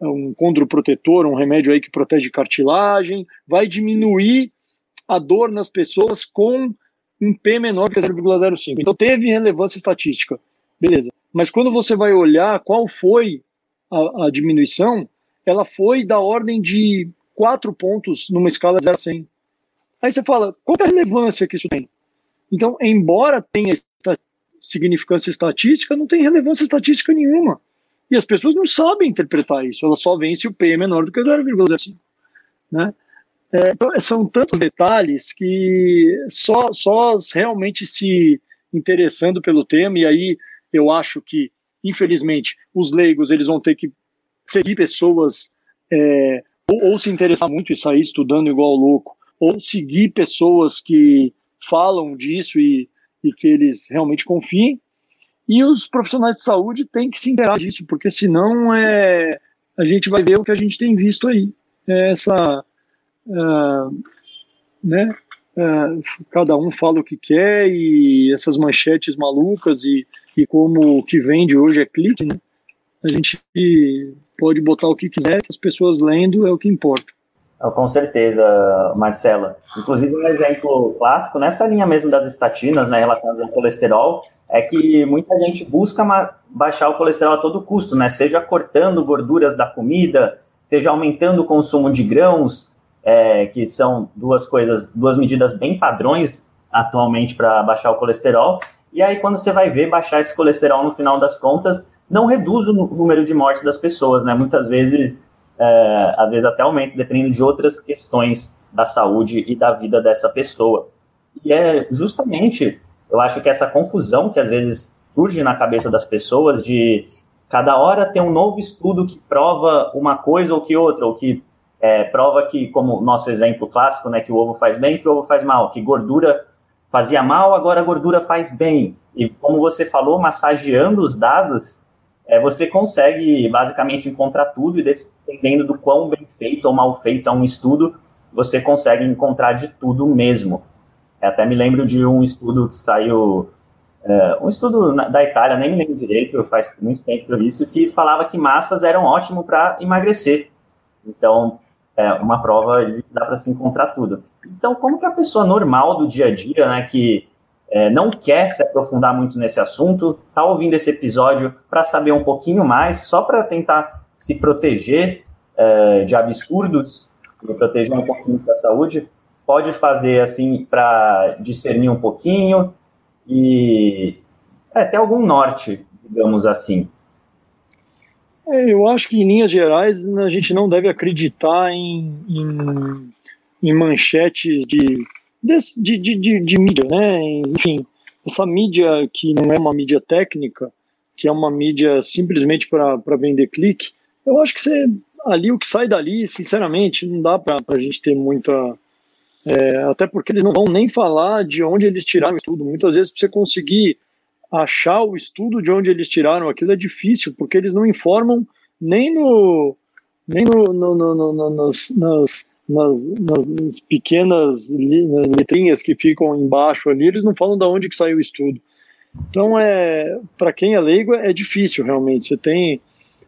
um condroprotetor, um remédio aí que protege cartilagem, vai diminuir a dor nas pessoas com um P menor que 0,05. Então teve relevância estatística. Beleza. Mas quando você vai olhar qual foi a, a diminuição, ela foi da ordem de 4 pontos numa escala 0 a 100. Aí você fala, qual é a relevância que isso tem? Então, embora tenha significância estatística, não tem relevância estatística nenhuma. E as pessoas não sabem interpretar isso, elas só veem se o P é menor do que 0,05. Né? É, então, são tantos detalhes que só, só realmente se interessando pelo tema, e aí eu acho que, infelizmente, os leigos eles vão ter que seguir pessoas é, ou, ou, se interessar muito e sair estudando igual louco, ou seguir pessoas que falam disso e, e que eles realmente confiem, e os profissionais de saúde têm que se inteirar disso, porque senão é, a gente vai ver o que a gente tem visto aí. É essa. Uh, né? Uh, cada um fala o que quer e essas manchetes malucas e, e como o que vende hoje é clique, né? A gente pode botar o que quiser, que as pessoas lendo é o que importa. Com certeza, Marcela. Inclusive, um exemplo clássico nessa linha mesmo das estatinas, né, relacionadas ao colesterol, é que muita gente busca baixar o colesterol a todo custo, né? Seja cortando gorduras da comida, seja aumentando o consumo de grãos, é, que são duas coisas, duas medidas bem padrões atualmente para baixar o colesterol. E aí, quando você vai ver baixar esse colesterol no final das contas, não reduz o número de mortes das pessoas, né? Muitas vezes é, às vezes até aumenta, dependendo de outras questões da saúde e da vida dessa pessoa. E é justamente, eu acho que essa confusão que às vezes surge na cabeça das pessoas de cada hora ter um novo estudo que prova uma coisa ou que outra, ou que é, prova que, como nosso exemplo clássico, né, que o ovo faz bem, que o ovo faz mal, que gordura fazia mal, agora a gordura faz bem. E como você falou, massageando os dados, é, você consegue basicamente encontrar tudo e dependendo do quão bem feito ou mal feito é um estudo, você consegue encontrar de tudo mesmo. Eu até me lembro de um estudo que saiu, é, um estudo na, da Itália, nem me lembro direito, faz muito tempo por isso, que falava que massas eram ótimo para emagrecer. Então, é uma prova dá para se encontrar tudo. Então, como que a pessoa normal do dia a dia, né, que é, não quer se aprofundar muito nesse assunto, está ouvindo esse episódio para saber um pouquinho mais, só para tentar se proteger é, de absurdos e proteger um pouquinho da saúde, pode fazer assim para discernir um pouquinho e é, ter algum norte, digamos assim. É, eu acho que em linhas gerais a gente não deve acreditar em, em, em manchetes de de, de, de, de, mídia, né? Enfim, essa mídia que não é uma mídia técnica, que é uma mídia simplesmente para vender clique, eu acho que você, ali o que sai dali, sinceramente, não dá para a gente ter muita. É, até porque eles não vão nem falar de onde eles tiraram o estudo. Muitas vezes, para você conseguir achar o estudo de onde eles tiraram aquilo é difícil, porque eles não informam nem no. nem no, no, no, no nas, nas, nas, nas, nas pequenas letrinhas que ficam embaixo ali, eles não falam de onde que saiu o estudo. Então, é, para quem é leigo, é difícil realmente. Você tem,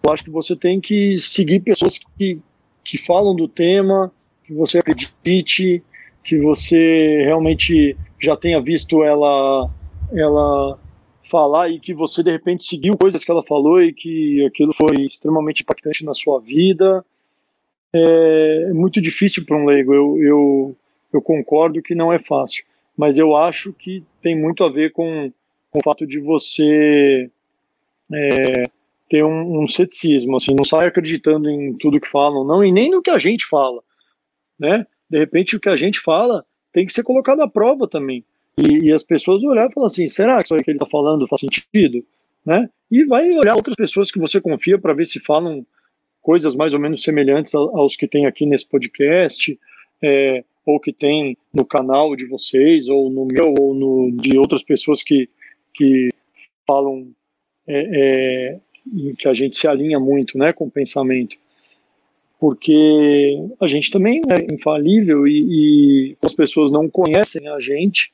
eu acho que você tem que seguir pessoas que, que falam do tema, que você acredite, que você realmente já tenha visto ela, ela falar e que você de repente seguiu coisas que ela falou e que aquilo foi extremamente impactante na sua vida é muito difícil para um leigo. Eu, eu, eu concordo que não é fácil, mas eu acho que tem muito a ver com, com o fato de você é, ter um, um, ceticismo, assim, não sai acreditando em tudo que falam, não, e nem no que a gente fala, né? De repente, o que a gente fala tem que ser colocado à prova também. E, e as pessoas olhar e falar assim, será que isso que ele está falando faz sentido? Né? E vai olhar outras pessoas que você confia para ver se falam coisas mais ou menos semelhantes aos que tem aqui nesse podcast, é, ou que tem no canal de vocês, ou no meu, ou no de outras pessoas que, que falam é, é, que a gente se alinha muito né, com o pensamento. Porque a gente também é infalível e, e as pessoas não conhecem a gente,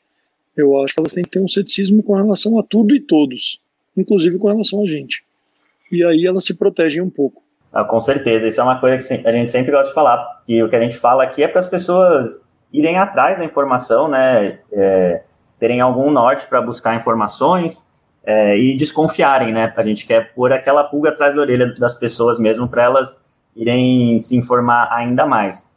eu acho que elas têm que ter um ceticismo com relação a tudo e todos, inclusive com relação a gente. E aí elas se protegem um pouco. Ah, com certeza, isso é uma coisa que a gente sempre gosta de falar, que o que a gente fala aqui é para as pessoas irem atrás da informação, né, é, terem algum norte para buscar informações é, e desconfiarem, né, a gente quer pôr aquela pulga atrás da orelha das pessoas mesmo para elas irem se informar ainda mais.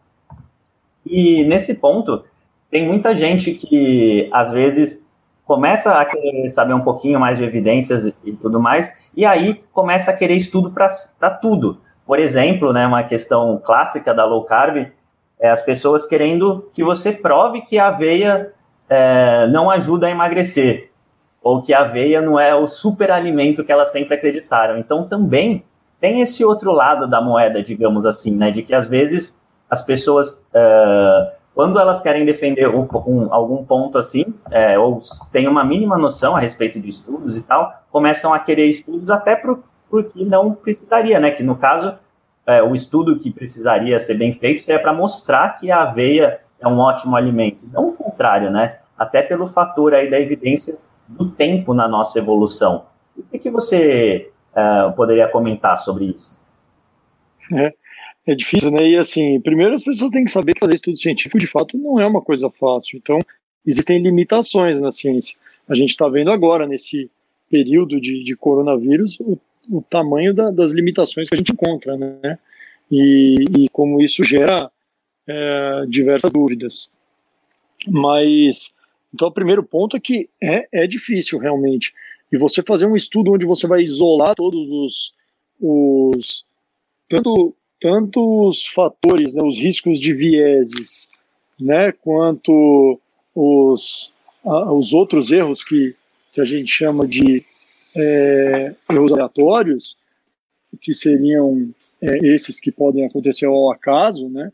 E nesse ponto, tem muita gente que às vezes começa a querer saber um pouquinho mais de evidências e tudo mais, e aí começa a querer estudo para tudo. Por exemplo, né, uma questão clássica da low carb é as pessoas querendo que você prove que a aveia é, não ajuda a emagrecer, ou que a aveia não é o superalimento que elas sempre acreditaram. Então também tem esse outro lado da moeda, digamos assim, né, de que às vezes as pessoas uh, quando elas querem defender um, um, algum ponto assim, é, ou têm uma mínima noção a respeito de estudos e tal, começam a querer estudos até pro, porque não precisaria, né? Que no caso, é, o estudo que precisaria ser bem feito é para mostrar que a aveia é um ótimo alimento. Não o contrário, né? Até pelo fator aí da evidência do tempo na nossa evolução. O que, que você é, poderia comentar sobre isso? É, é difícil, né? E assim, primeiro as pessoas têm que saber que fazer estudo científico de fato não é uma coisa fácil. Então, existem limitações na ciência. A gente está vendo agora, nesse período de, de coronavírus, o, o tamanho da, das limitações que a gente encontra, né? E, e como isso gera é, diversas dúvidas. Mas, então, o primeiro ponto é que é, é difícil realmente. E você fazer um estudo onde você vai isolar todos os, os tanto tanto os fatores, né, os riscos de vieses, né, quanto os, a, os outros erros que, que a gente chama de é, erros aleatórios, que seriam é, esses que podem acontecer ao acaso, né,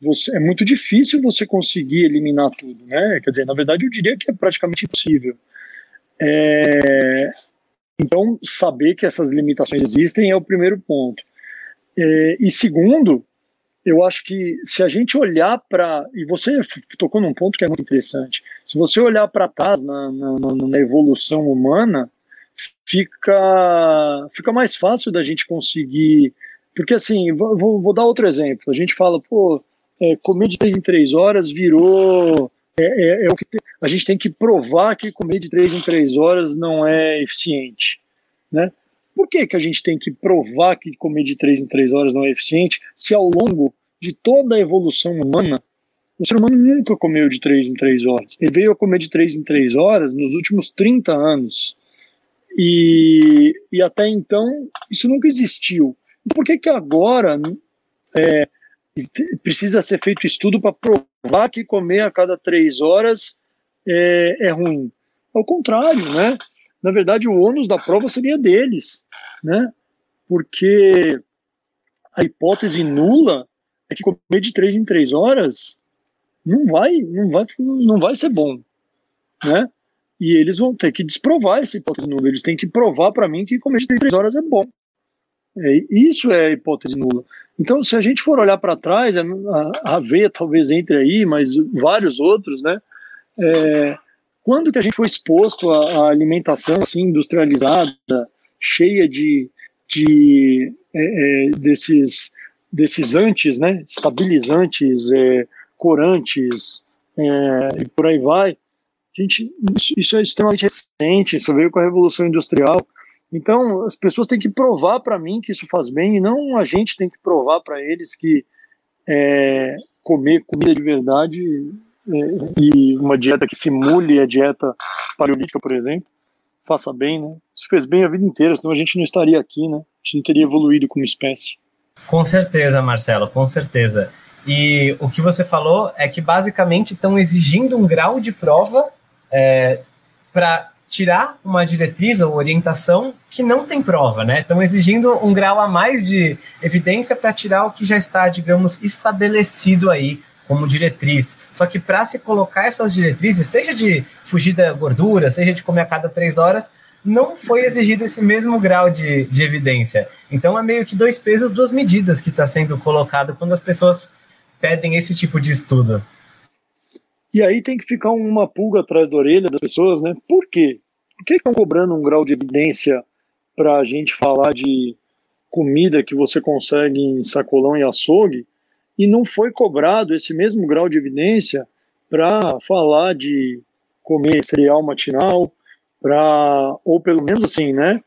você, é muito difícil você conseguir eliminar tudo, né? Quer dizer, na verdade, eu diria que é praticamente impossível. É, então, saber que essas limitações existem é o primeiro ponto. É, e segundo, eu acho que se a gente olhar para. E você tocou num ponto que é muito interessante. Se você olhar para trás na, na, na, evolução humana, fica, fica mais fácil da gente conseguir. Porque, assim, vou, vou dar outro exemplo. A gente fala, pô, é, comer de três em três horas virou. É, é, é o que te, a gente tem que provar que comer de três em três horas não é eficiente. Né? Por que, que a gente tem que provar que comer de 3 em 3 horas não é eficiente, se ao longo de toda a evolução humana, o ser humano nunca comeu de 3 em 3 horas. Ele veio a comer de 3 em 3 horas nos últimos 30 anos. E, e até então, isso nunca existiu. Então, por que, que agora é, precisa ser feito estudo para provar que comer a cada 3 horas é, é ruim? Ao contrário, né? Na verdade, o ônus da prova seria deles, né? Porque a hipótese nula é que comer de três em três horas não vai, não vai, não vai ser bom, né? E eles vão ter que desprovar essa hipótese nula. Eles têm que provar para mim que comer de três horas é bom. É, isso é a hipótese nula. Então, se a gente for olhar para trás, a, a aveia talvez entre aí, mas vários outros, né? É, quando que a gente foi exposto à, alimentação assim, industrializada, cheia de, de é, é, desses, desses antes, né, estabilizantes, é, corantes, é, e por aí vai. Gente, isso, é extremamente recente, isso veio com a Revolução Industrial. Então, as pessoas têm que provar para mim que isso faz bem, e não a gente tem que provar para eles que é, comer comida de verdade e uma dieta que simule a dieta paleolítica, por exemplo, faça bem, né? Isso fez bem a vida inteira, senão a gente não estaria aqui, né? A gente não teria evoluído como espécie. Com certeza, Marcelo, com certeza. E o que você falou é que basicamente estão exigindo um grau de prova é, para tirar uma diretriz ou orientação que não tem prova, né? Estão exigindo um grau a mais de evidência para tirar o que já está, digamos, estabelecido aí como diretriz. Só que para se colocar essas diretrizes, seja de fugir da gordura, seja de comer a cada três horas, não foi exigido esse mesmo grau de, de evidência. Então é meio que dois pesos, duas medidas que está sendo colocado quando as pessoas pedem esse tipo de estudo. E aí tem que ficar uma pulga atrás da orelha das pessoas, né? Por quê? Por que estão cobrando um grau de evidência para a gente falar de comida que você consegue em sacolão e açougue e não foi cobrado esse mesmo grau de evidência para falar de comer cereal matinal, para ou pelo menos assim, né?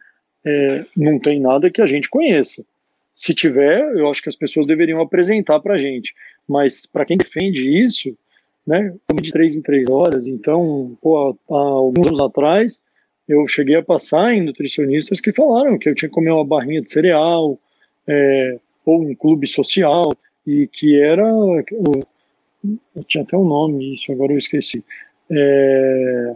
É, não tem nada que a gente conheça. Se tiver, eu acho que as pessoas deveriam apresentar para a gente. Mas para quem defende isso, né? De três em três horas. Então, pô, há alguns anos atrás, eu cheguei a passar em nutricionistas que falaram que eu tinha que comer uma barrinha de cereal, é, ou um clube social e que era. tinha até um nome isso, agora eu esqueci. É,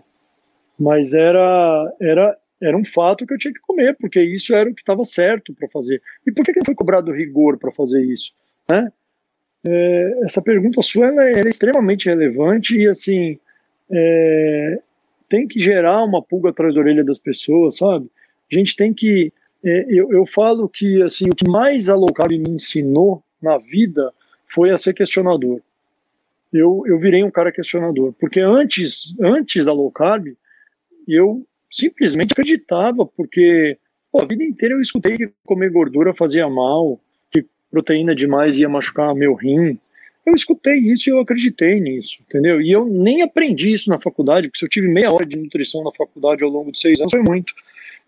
mas era, era, era um fato que eu tinha que comer, porque isso era o que estava certo para fazer. E por que, que foi cobrado rigor para fazer isso? Né? É, essa pergunta sua ela, ela é extremamente relevante e assim é, tem que gerar uma pulga atrás da orelha das pessoas, sabe? A gente tem que. É, eu, eu falo que assim o que mais a low me ensinou na vida foi a ser questionador. Eu, eu virei um cara questionador, porque antes, antes da low carb, eu simplesmente acreditava, porque pô, a vida inteira eu escutei que comer gordura fazia mal, que proteína demais ia machucar meu rim. Eu escutei isso e eu acreditei nisso, entendeu? E eu nem aprendi isso na faculdade, porque se eu tive meia hora de nutrição na faculdade ao longo de seis anos, foi muito.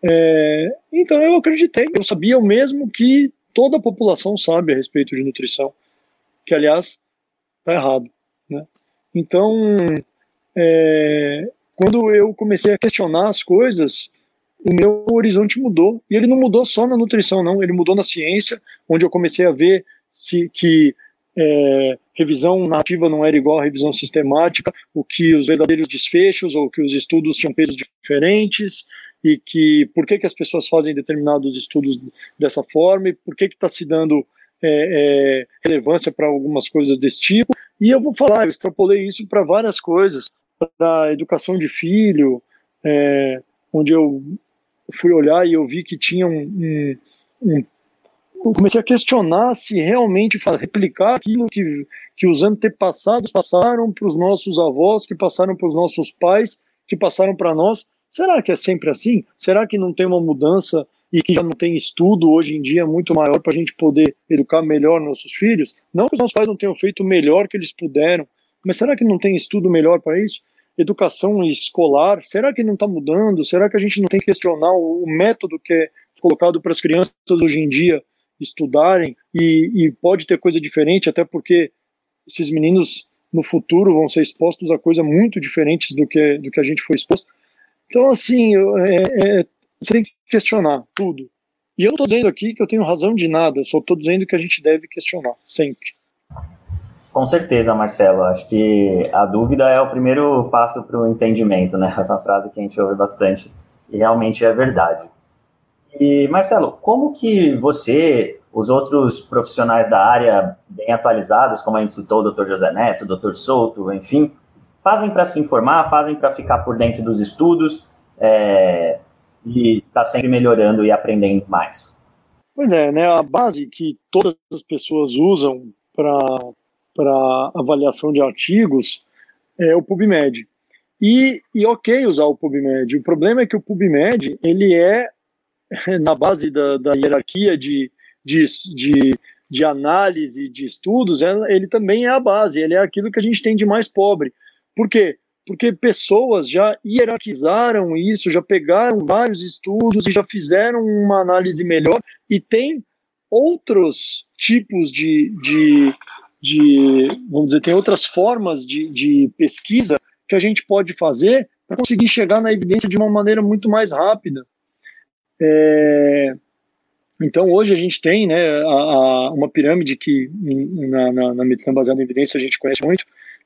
É, então eu acreditei, eu sabia o mesmo que toda a população sabe a respeito de nutrição, que aliás está errado. Né? Então, é, quando eu comecei a questionar as coisas, o meu horizonte mudou. E ele não mudou só na nutrição, não, ele mudou na ciência, onde eu comecei a ver se, que é, revisão nativa não era igual à revisão sistemática, o que os verdadeiros desfechos ou que os estudos tinham pesos diferentes, e que por que, que as pessoas fazem determinados estudos dessa forma e por que está se dando é, é, relevância para algumas coisas desse tipo. E eu vou falar, eu extrapolei isso para várias coisas, para educação de filho, é, onde eu fui olhar e eu vi que tinha um, um, um comecei a questionar se realmente replicar aquilo que, que os antepassados passaram para os nossos avós, que passaram para os nossos pais, que passaram para nós, Será que é sempre assim? Será que não tem uma mudança e que já não tem estudo hoje em dia muito maior para a gente poder educar melhor nossos filhos? Não que os nossos pais não tenham feito o melhor que eles puderam, mas será que não tem estudo melhor para isso? Educação escolar, será que não está mudando? Será que a gente não tem que questionar o, método que é colocado para as crianças hoje em dia estudarem e, e pode ter coisa diferente, até porque esses meninos no futuro vão ser expostos a coisas muito diferentes do que, do que a gente foi exposto. Então, assim, é, é, você tem que questionar tudo. E eu não estou dizendo aqui que eu tenho razão de nada, só estou dizendo que a gente deve questionar, sempre. Com certeza, Marcelo. Acho que a dúvida é o primeiro passo para o entendimento, né? É uma frase que a gente ouve bastante e realmente é verdade. E, Marcelo, como que você, os outros profissionais da área bem atualizados, como a gente citou, o Dr. José Neto, o Dr. Souto, enfim, fazem para se informar, fazem para ficar por dentro dos estudos é, e tá sempre melhorando e aprendendo mais. Pois é, né? A base que todas as pessoas usam para avaliação de artigos é o PubMed. E, e ok usar o PubMed. O problema é que o PubMed ele é na base da, da hierarquia de, de, de, de análise de estudos, ele também é a base, ele é aquilo que a gente tem de mais pobre. Por quê? Porque pessoas já hierarquizaram isso, já pegaram vários estudos e já fizeram uma análise melhor e tem outros tipos de, de, de vamos dizer, tem outras formas de, de pesquisa que a gente pode fazer para conseguir chegar na evidência de uma maneira muito mais rápida. É, então, hoje a gente tem né, a, a, uma pirâmide que na, na, na, medicina baseada em evidência a gente conhece muito,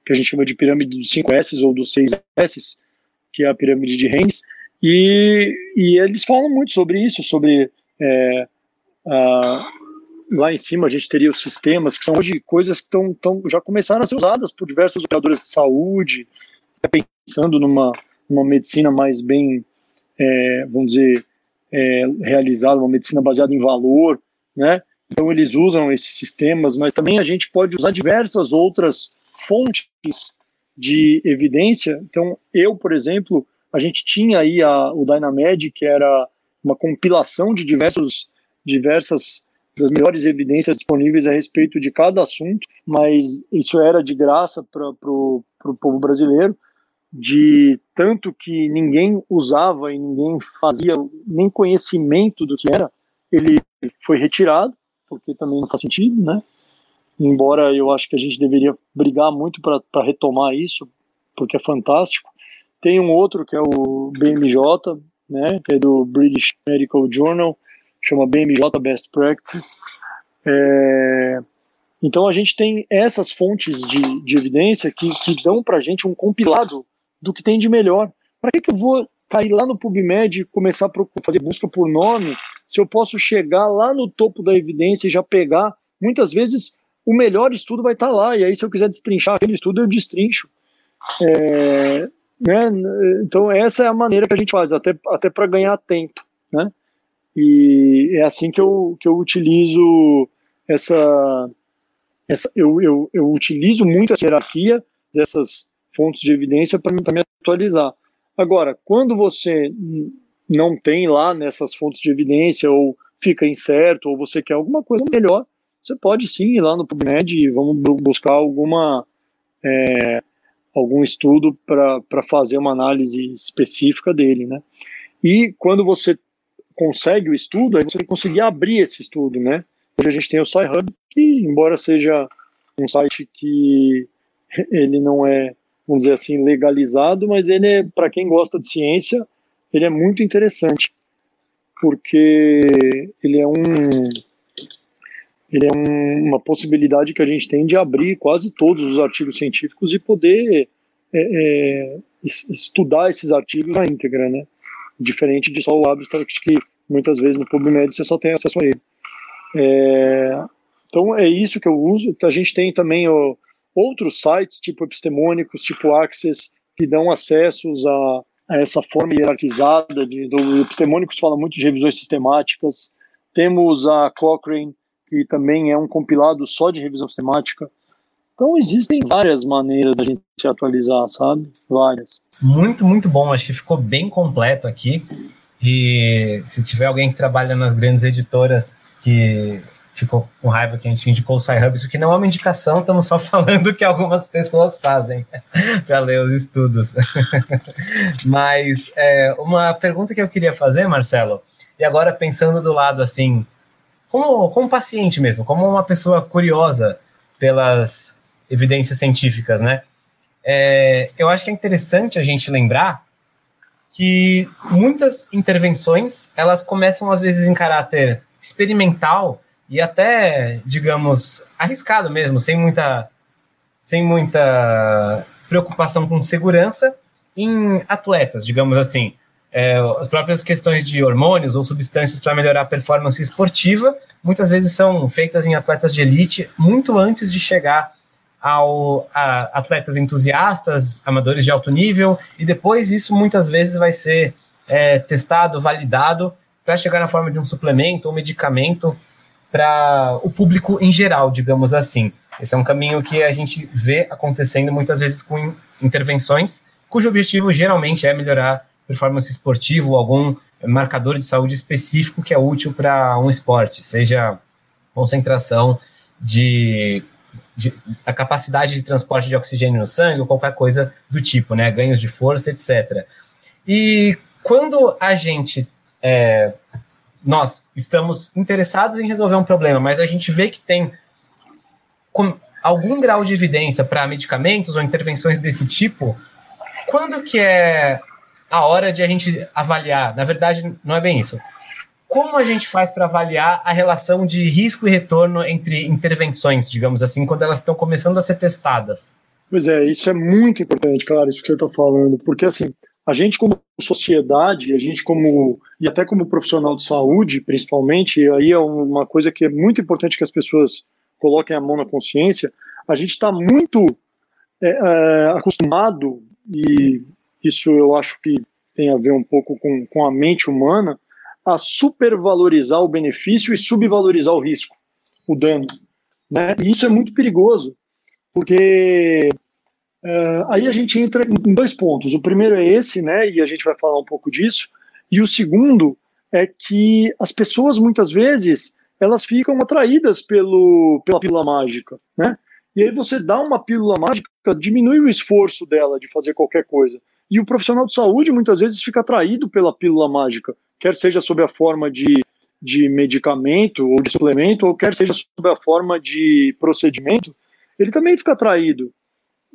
que a gente chama de pirâmide dos 5 S ou dos 6 S, que é a pirâmide de Haynes, e, e eles falam muito sobre isso, sobre é, a, lá em cima a gente teria os sistemas, que são hoje coisas que tão, tão, já começaram a ser usadas por diversos operadores de saúde, pensando numa, numa medicina mais bem, é, vamos dizer, é, realizada, uma medicina baseada em valor, né? Então eles usam esses sistemas, mas também a gente pode usar diversas outras fontes de evidência. Então eu, por exemplo, a gente tinha aí a, o Dynamed, que era uma compilação de diversos, diversas das melhores evidências disponíveis a respeito de cada assunto, mas isso era de graça para o povo brasileiro de tanto que ninguém usava e ninguém fazia nem conhecimento do que era, ele foi retirado, porque também não faz sentido, né? Embora eu acho que a gente deveria brigar muito para retomar isso, porque é fantástico. Tem um outro que é o BMJ, né, que é do British Medical Journal, chama BMJ Best Practices. É, então a gente tem essas fontes de, de evidência que, que dão para a gente um compilado do que tem de melhor. Para que, que eu vou cair lá no PubMed e começar a fazer busca por nome, se eu posso chegar lá no topo da evidência e já pegar, muitas vezes o melhor estudo vai estar tá lá, e aí se eu quiser destrinchar aquele estudo, eu destrincho. É, né? Então essa é a maneira que a gente faz, até, até para ganhar tempo, né? E é assim que eu, que eu utilizo essa, essa eu, eu, eu utilizo muito essa hierarquia dessas fontes de evidência para me atualizar. Agora, quando você não tem lá nessas fontes de evidência ou fica incerto ou você quer alguma coisa melhor, você pode sim ir lá no PubMed e vamos buscar alguma é, algum estudo para fazer uma análise específica dele, né? E quando você consegue o estudo, aí você tem que conseguir abrir esse estudo, né? Hoje a gente tem o SciHub, que embora seja um site que ele não é vamos dizer assim, legalizado, mas ele é, para quem gosta de ciência, ele é muito interessante, porque ele é um ele é um, uma possibilidade que a gente tem de abrir quase todos os artigos científicos e poder é, é, estudar esses artigos na íntegra, né? Diferente de só o abstract que muitas vezes no PubMed você só tem acesso a ele. É, então é isso que eu uso. A gente tem também o, outros sites, tipo epistemônicos, tipo Access, que dão acessos a, a essa forma hierarquizada. De, do epistemônicos fala muito de revisões sistemáticas. Temos a Cochrane, que também é um compilado só de revisão sistemática. Então existem várias maneiras da gente se atualizar, sabe? Várias. Muito, muito bom. Acho que ficou bem completo aqui. E se tiver alguém que trabalha nas grandes editoras que ficou com raiva que a gente indicou o SciHub. Isso aqui não é uma indicação, estamos só falando que algumas pessoas fazem para ler os estudos. Mas é, uma pergunta que eu queria fazer, Marcelo, e agora pensando do lado assim, como, como paciente mesmo, como uma pessoa curiosa pelas evidências científicas, né? É, eu acho que é interessante a gente lembrar que muitas intervenções elas começam às vezes em caráter experimental e até, digamos, arriscado mesmo, sem muita, sem muita preocupação com segurança em atletas, digamos assim. É, as próprias questões de hormônios ou substâncias para melhorar a performance esportiva muitas vezes são feitas em atletas de elite muito antes de chegar ao a atletas entusiastas, amadores de alto nível, e depois isso muitas vezes vai ser é, testado, validado para chegar na forma de um suplemento ou medicamento para o público em geral, digamos assim. Esse é um caminho que a gente vê acontecendo muitas vezes com intervenções cujo objetivo geralmente é melhorar performance esportiva ou algum marcador de saúde específico que é útil para um esporte, seja concentração de, de, a capacidade de transporte de oxigênio no sangue ou qualquer coisa do tipo, né? Ganhos de força, etc. E quando a gente é, nós estamos interessados em resolver um problema, mas a gente vê que tem algum grau de evidência para medicamentos ou intervenções desse tipo, quando que é a hora de a gente avaliar? Na verdade, não é bem isso. Como a gente faz para avaliar a relação de risco e retorno entre intervenções, digamos assim, quando elas estão começando a ser testadas? Pois é, isso é muito importante, cara, isso que você está falando, porque assim, a gente como sociedade, a gente como, e até como profissional de saúde, principalmente, aí é uma coisa que é muito importante que as pessoas coloquem a mão na consciência, a gente está muito é, é, acostumado, e isso eu acho que tem a ver um pouco com, com a mente humana, a supervalorizar o benefício e subvalorizar o risco, o dano. Né? E isso é muito perigoso, porque uh, aí a gente entra em dois pontos. O primeiro é esse, né, e a gente vai falar um pouco disso, e o segundo é que as pessoas muitas vezes elas ficam atraídas pelo, pela pílula mágica, né? E aí você dá uma pílula mágica, diminui o esforço dela de fazer qualquer coisa. E o profissional de saúde muitas vezes fica atraído pela pílula mágica, quer seja sob a forma de, de medicamento ou de suplemento, ou quer seja sob a forma de procedimento, ele também fica atraído.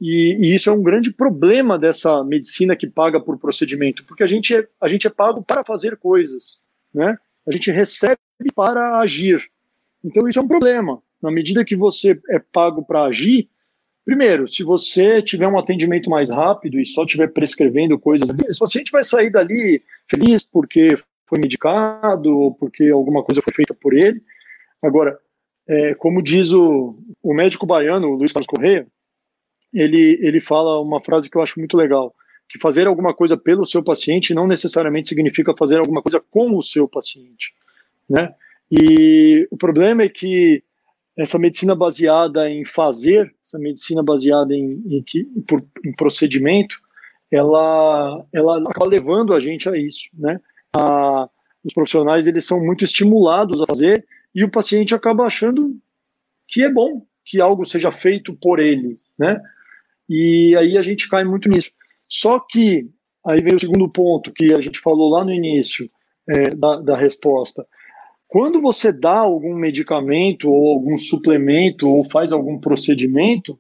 E, e, isso é um grande problema dessa medicina que paga por procedimento, porque a gente é, a gente é pago para fazer coisas, né? A gente recebe para agir. Então isso é um problema. Na medida que você é pago para agir, primeiro, se você tiver um atendimento mais rápido e só estiver prescrevendo coisas, esse paciente vai sair dali feliz porque foi medicado ou porque alguma coisa foi feita por ele. Agora, é, como diz o, o médico baiano, o Luiz Carlos Correia, ele, ele fala uma frase que eu acho muito legal, que fazer alguma coisa pelo seu paciente não necessariamente significa fazer alguma coisa com o seu paciente, né? E o problema é que essa medicina baseada em fazer, essa medicina baseada em, em, em, procedimento, ela, ela acaba levando a gente a isso, né? A, os profissionais eles são muito estimulados a fazer e o paciente acaba achando que é bom que algo seja feito por ele, né? E aí a gente cai muito nisso. Só que aí vem o segundo ponto que a gente falou lá no início é, da, da resposta. Quando você dá algum medicamento ou algum suplemento ou faz algum procedimento,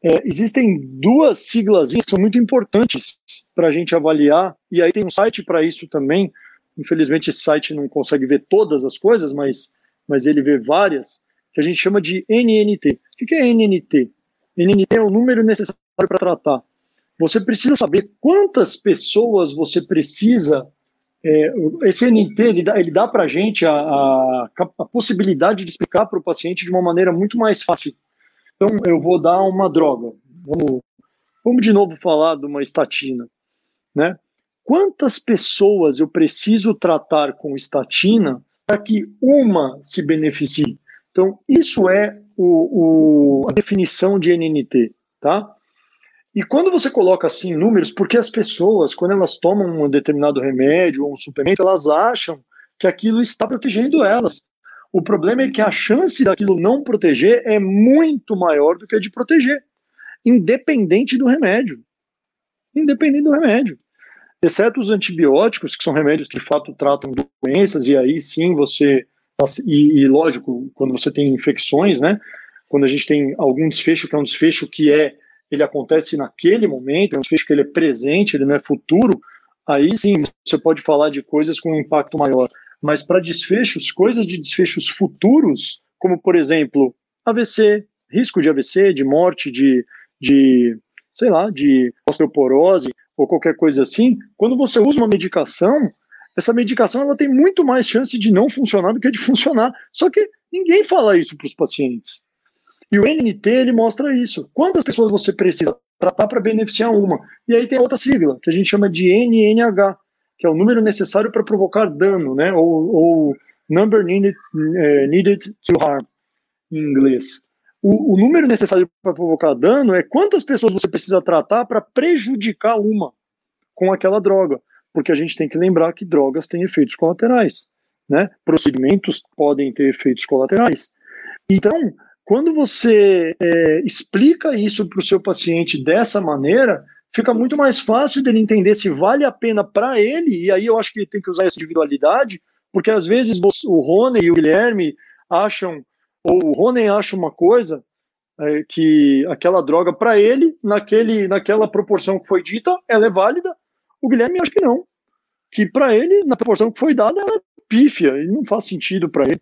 é, existem duas siglas que são muito importantes para a gente avaliar, e aí tem um site para isso também. Infelizmente, esse site não consegue ver todas as coisas, mas, mas ele vê várias, que a gente chama de NNT. O que é NNT? NNT é o número necessário para tratar. Você precisa saber quantas pessoas você precisa é, esse NT ele dá, ele dá para a gente a, possibilidade de explicar para o paciente de uma maneira muito mais fácil. Então, eu vou dar uma droga. Vamos, vamos de novo falar de uma estatina. Né? Quantas pessoas eu preciso tratar com estatina para que uma se beneficie? Então, isso é o, o, a definição de NNT. Tá? E quando você coloca assim números, porque as pessoas, quando elas tomam um determinado remédio ou um suplemento, elas acham que aquilo está protegendo elas. O problema é que a chance daquilo não proteger é muito maior do que a de proteger, independente do remédio. Independente do remédio. Exceto os antibióticos, que são remédios que de fato tratam doenças, e aí sim você. E, e lógico, quando você tem infecções, né? Quando a gente tem algum desfecho, que é um desfecho que é ele acontece naquele momento, é um desfecho que ele é presente, ele não é futuro, aí sim você pode falar de coisas com um impacto maior. Mas para desfechos, coisas de desfechos futuros, como por exemplo, AVC, risco de AVC, de morte, de, de sei lá, de osteoporose ou qualquer coisa assim, quando você usa uma medicação, essa medicação ela tem muito mais chance de não funcionar do que de funcionar. Só que ninguém fala isso para os pacientes. E o NNT ele mostra isso. Quantas pessoas você precisa tratar para beneficiar uma? E aí tem outra sigla, que a gente chama de NNH, que é o número necessário para provocar dano, né? Ou, ou number needed, uh, needed to harm, em inglês. O, o número necessário para provocar dano é quantas pessoas você precisa tratar para prejudicar uma com aquela droga. Porque a gente tem que lembrar que drogas têm efeitos colaterais. Né? Procedimentos podem ter efeitos colaterais. Então, quando você é, explica isso para o seu paciente dessa maneira, fica muito mais fácil dele entender se vale a pena para ele, e aí eu acho que tem que usar essa individualidade, porque às vezes o Rony e o Guilherme acham, ou o Rony acha uma coisa, é, que aquela droga para ele, naquele, naquela proporção que foi dita, ela é válida, O Guilherme acho que não. Que para ele, na proporção que foi dada, ela é pífia e não faz sentido para ele.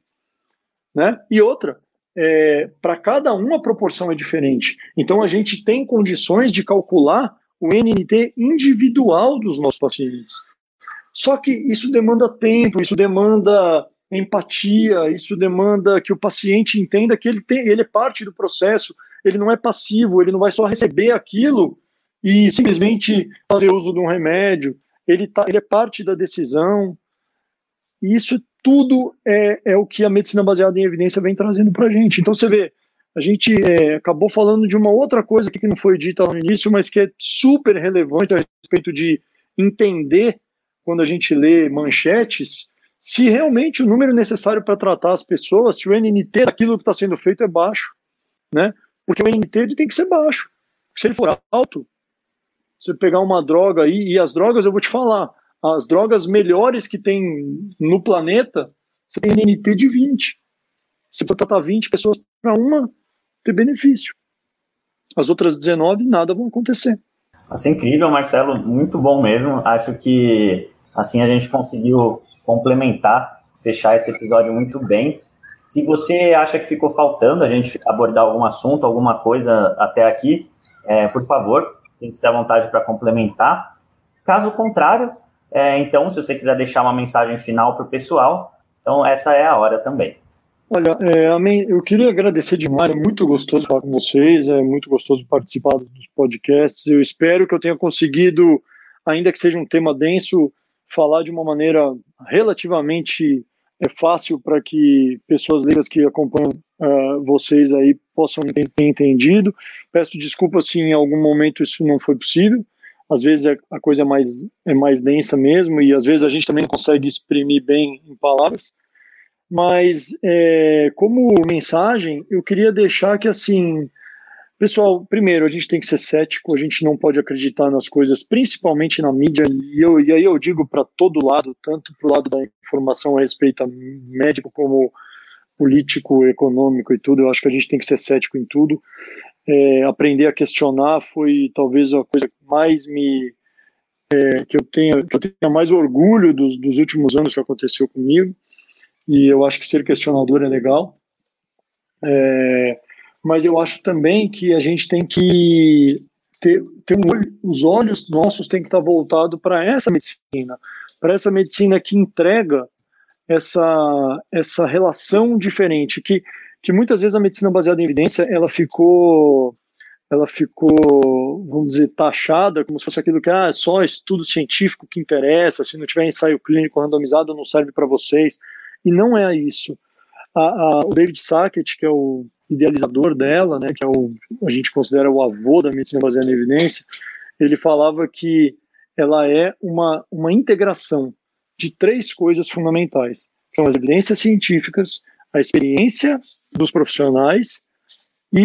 Né? E outra, é, para cada um a proporção é diferente. Então a gente tem condições de calcular o NNT individual dos nossos pacientes. Só que isso demanda tempo, isso demanda empatia, isso demanda que o paciente entenda que ele, tem, ele é parte do processo, ele não é passivo, ele não vai só receber aquilo e simplesmente fazer uso de um remédio, ele, tá, ele é parte da decisão. Isso tudo é, é o que a medicina baseada em evidência vem trazendo para a gente. Então você vê, a gente é, acabou falando de uma outra coisa que não foi dita no início, mas que é super relevante a respeito de entender, quando a gente lê manchetes, se realmente o número necessário para tratar as pessoas, se o NNT daquilo que está sendo feito é baixo, né? Porque o NNT ele tem que ser baixo. Se ele for alto, você pegar uma droga aí, e as drogas eu vou te falar, as drogas melhores que tem no planeta, você tem NNT de 20. Você precisa tratar 20 pessoas para uma ter benefício. As outras 19, nada vão acontecer. Assim, incrível, Marcelo, muito bom mesmo. Acho que assim a gente conseguiu complementar, fechar esse episódio muito bem. Se você acha que ficou faltando a gente abordar algum assunto, alguma coisa até aqui, é, por favor, sinta-se à vontade para complementar. Caso contrário, é, então, se você quiser deixar uma mensagem final para o pessoal, então essa é a hora também. Olha, é, eu queria agradecer demais, é muito gostoso falar com vocês, é muito gostoso participar dos podcasts. Eu espero que eu tenha conseguido, ainda que seja um tema denso, falar de uma maneira relativamente é, fácil para que pessoas leigas que acompanham uh, vocês aí possam ter entendido. Peço desculpas se em algum momento isso não foi possível às vezes é, a coisa é mais, é mais densa mesmo, e às vezes a gente também não consegue exprimir bem em palavras. Mas, é, como mensagem, eu queria deixar que, assim, pessoal, primeiro, a gente tem que ser cético, a gente não pode acreditar nas coisas, principalmente na mídia, e, eu, e aí eu digo para todo lado, tanto para o lado da informação a respeito médico como político, econômico e tudo, eu acho que a gente tem que ser cético em tudo é, aprender a questionar foi talvez a coisa que mais me é, que eu tenha que eu tenha mais orgulho dos, dos últimos anos que aconteceu comigo. E eu acho que ser questionador é legal. É, mas eu acho também que a gente tem que ter, ter um olho, os olhos nossos têm que estar voltados para essa medicina para essa medicina que entrega essa essa relação diferente que que muitas vezes a medicina baseada em evidência ela ficou ela ficou, vamos dizer, taxada como se fosse aquilo que ah, é só estudo científico que interessa, se não tiver ensaio clínico randomizado não serve para vocês. E não é isso. A, a, o David Sackett, que é o idealizador dela, né, que é o, a gente considera o avô da medicina baseada em evidência, ele falava que ela é uma, uma integração de três coisas fundamentais. São as evidências científicas, a experiência dos profissionais e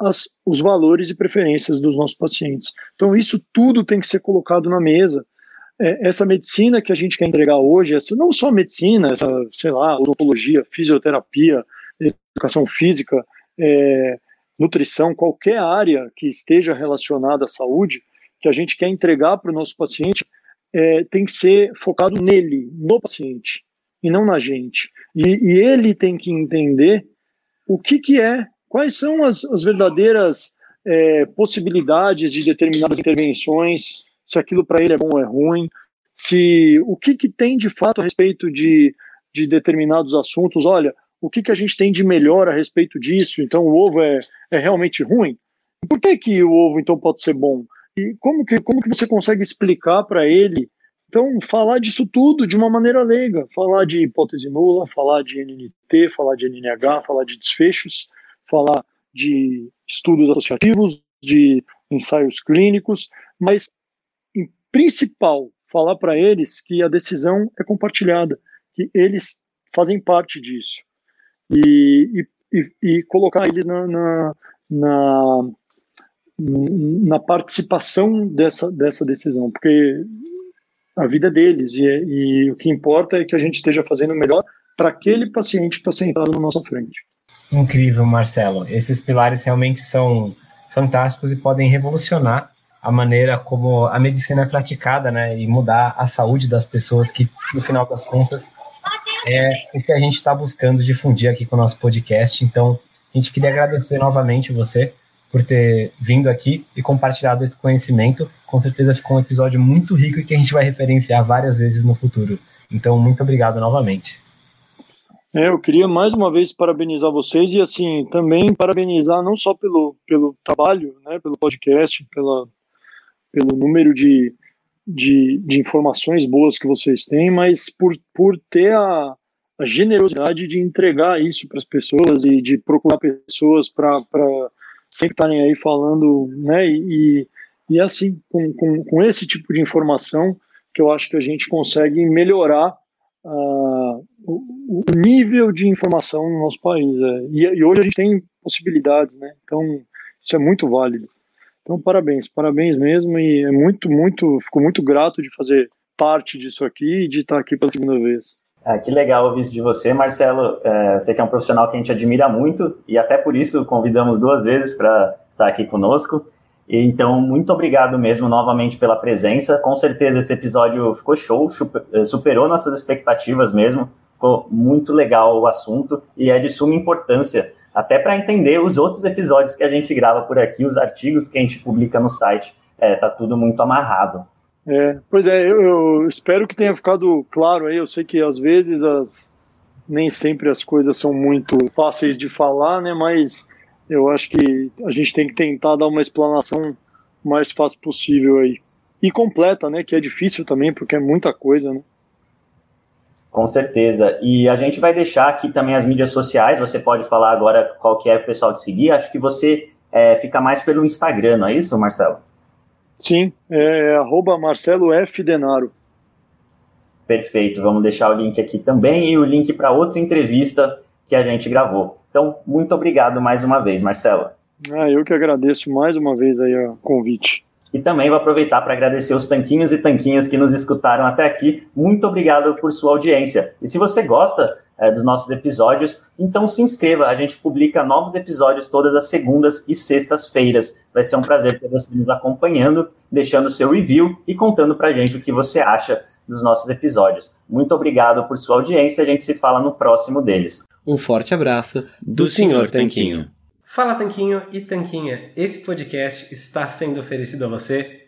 as, os valores e preferências dos nossos pacientes. Então, isso tudo tem que ser colocado na mesa. É, essa medicina que a gente quer entregar hoje, essa, não só medicina, essa, sei lá, odontologia, fisioterapia, educação física, é, nutrição, qualquer área que esteja relacionada à saúde, que a gente quer entregar para o nosso paciente, é, tem que ser focado nele, no paciente, e não na gente. E, e ele tem que entender o que, que é, quais são as, as verdadeiras é, possibilidades de determinadas intervenções, se aquilo para ele é bom ou é ruim, se o que, que tem de fato a respeito de, de determinados assuntos, olha, o que, que a gente tem de melhor a respeito disso, então o ovo é, é realmente ruim? Por que, que o ovo então pode ser bom? E como que, como que você consegue explicar para ele então, falar disso tudo de uma maneira leiga, falar de hipótese nula, falar de NNT, falar de NNH, falar de desfechos, falar de estudos associativos, de ensaios clínicos, mas, em principal, falar para eles que a decisão é compartilhada, que eles fazem parte disso. E, e, e colocar eles na, na, na, na participação dessa, dessa decisão, porque a vida deles. E, e o que importa é que a gente esteja fazendo o melhor para aquele paciente que está sentado na nossa frente. Incrível, Marcelo. Esses pilares realmente são fantásticos e podem revolucionar a maneira como a medicina é praticada, né, e mudar a saúde das pessoas, que no final das contas é o que a gente está buscando difundir aqui com o nosso podcast. Então, a gente queria agradecer novamente você por ter vindo aqui e compartilhado esse conhecimento. Com certeza ficou um episódio muito rico e que a gente vai referenciar várias vezes no futuro. Então, muito obrigado novamente. É, eu queria mais uma vez parabenizar vocês e assim também parabenizar não só pelo, pelo trabalho, né, pelo podcast, pela, pelo número de, de, de informações boas que vocês têm, mas por, por ter a, a generosidade de entregar isso para as pessoas e de procurar pessoas para sempre estarem aí falando, né? E, e assim, com, com, com, esse tipo de informação que eu acho que a gente consegue melhorar uh, o, o, nível de informação no nosso país. É. E, e, hoje a gente tem possibilidades, né? Então, isso é muito válido. Então, parabéns, parabéns mesmo. E é muito, muito, fico muito grato de fazer parte disso aqui e de estar aqui pela segunda vez. Ah, que legal ouvir isso de você, Marcelo. É, você que é um profissional que a gente admira muito e até por isso convidamos duas vezes para estar aqui conosco. Então, muito obrigado mesmo novamente pela presença. Com certeza esse episódio ficou show, eh, superou nossas expectativas mesmo. Ficou muito legal o assunto e é de suma importância, até para entender os outros episódios que a gente grava por aqui, os artigos que a gente publica no site. É, tá tudo muito amarrado. É, pois é, eu, eu, espero que tenha ficado claro aí. Eu sei que às vezes as, nem sempre as coisas são muito fáceis de falar, né? Mas eu acho que a gente tem que tentar dar uma explanação mais fácil possível aí. E completa, né? Que é difícil também, porque é muita coisa, né? Com certeza. E a gente vai deixar aqui também as mídias sociais. Você pode falar agora qual que é o pessoal de seguir. Acho que você é, fica mais pelo Instagram, não é isso, Marcelo? Sim, é arroba Marcelo F. Denaro. Perfeito, vamos deixar o link aqui também e o link para outra entrevista que a gente gravou. Então, muito obrigado mais uma vez, Marcelo. Ah, eu que agradeço mais uma vez aí o convite. E também vou aproveitar para agradecer os tanquinhos e tanquinhas que nos escutaram até aqui. Muito obrigado por sua audiência. E se você gosta é, dos nossos episódios, então se inscreva. A gente publica novos episódios todas as segundas e sextas-feiras. Vai ser um prazer ter você nos acompanhando, deixando seu review e contando pra gente o que você acha dos nossos episódios. Muito obrigado por sua audiência. A gente se fala no próximo deles. Um forte abraço do, do Sr. Tanquinho. Fala Tanquinho e Tanquinha. Esse podcast está sendo oferecido a você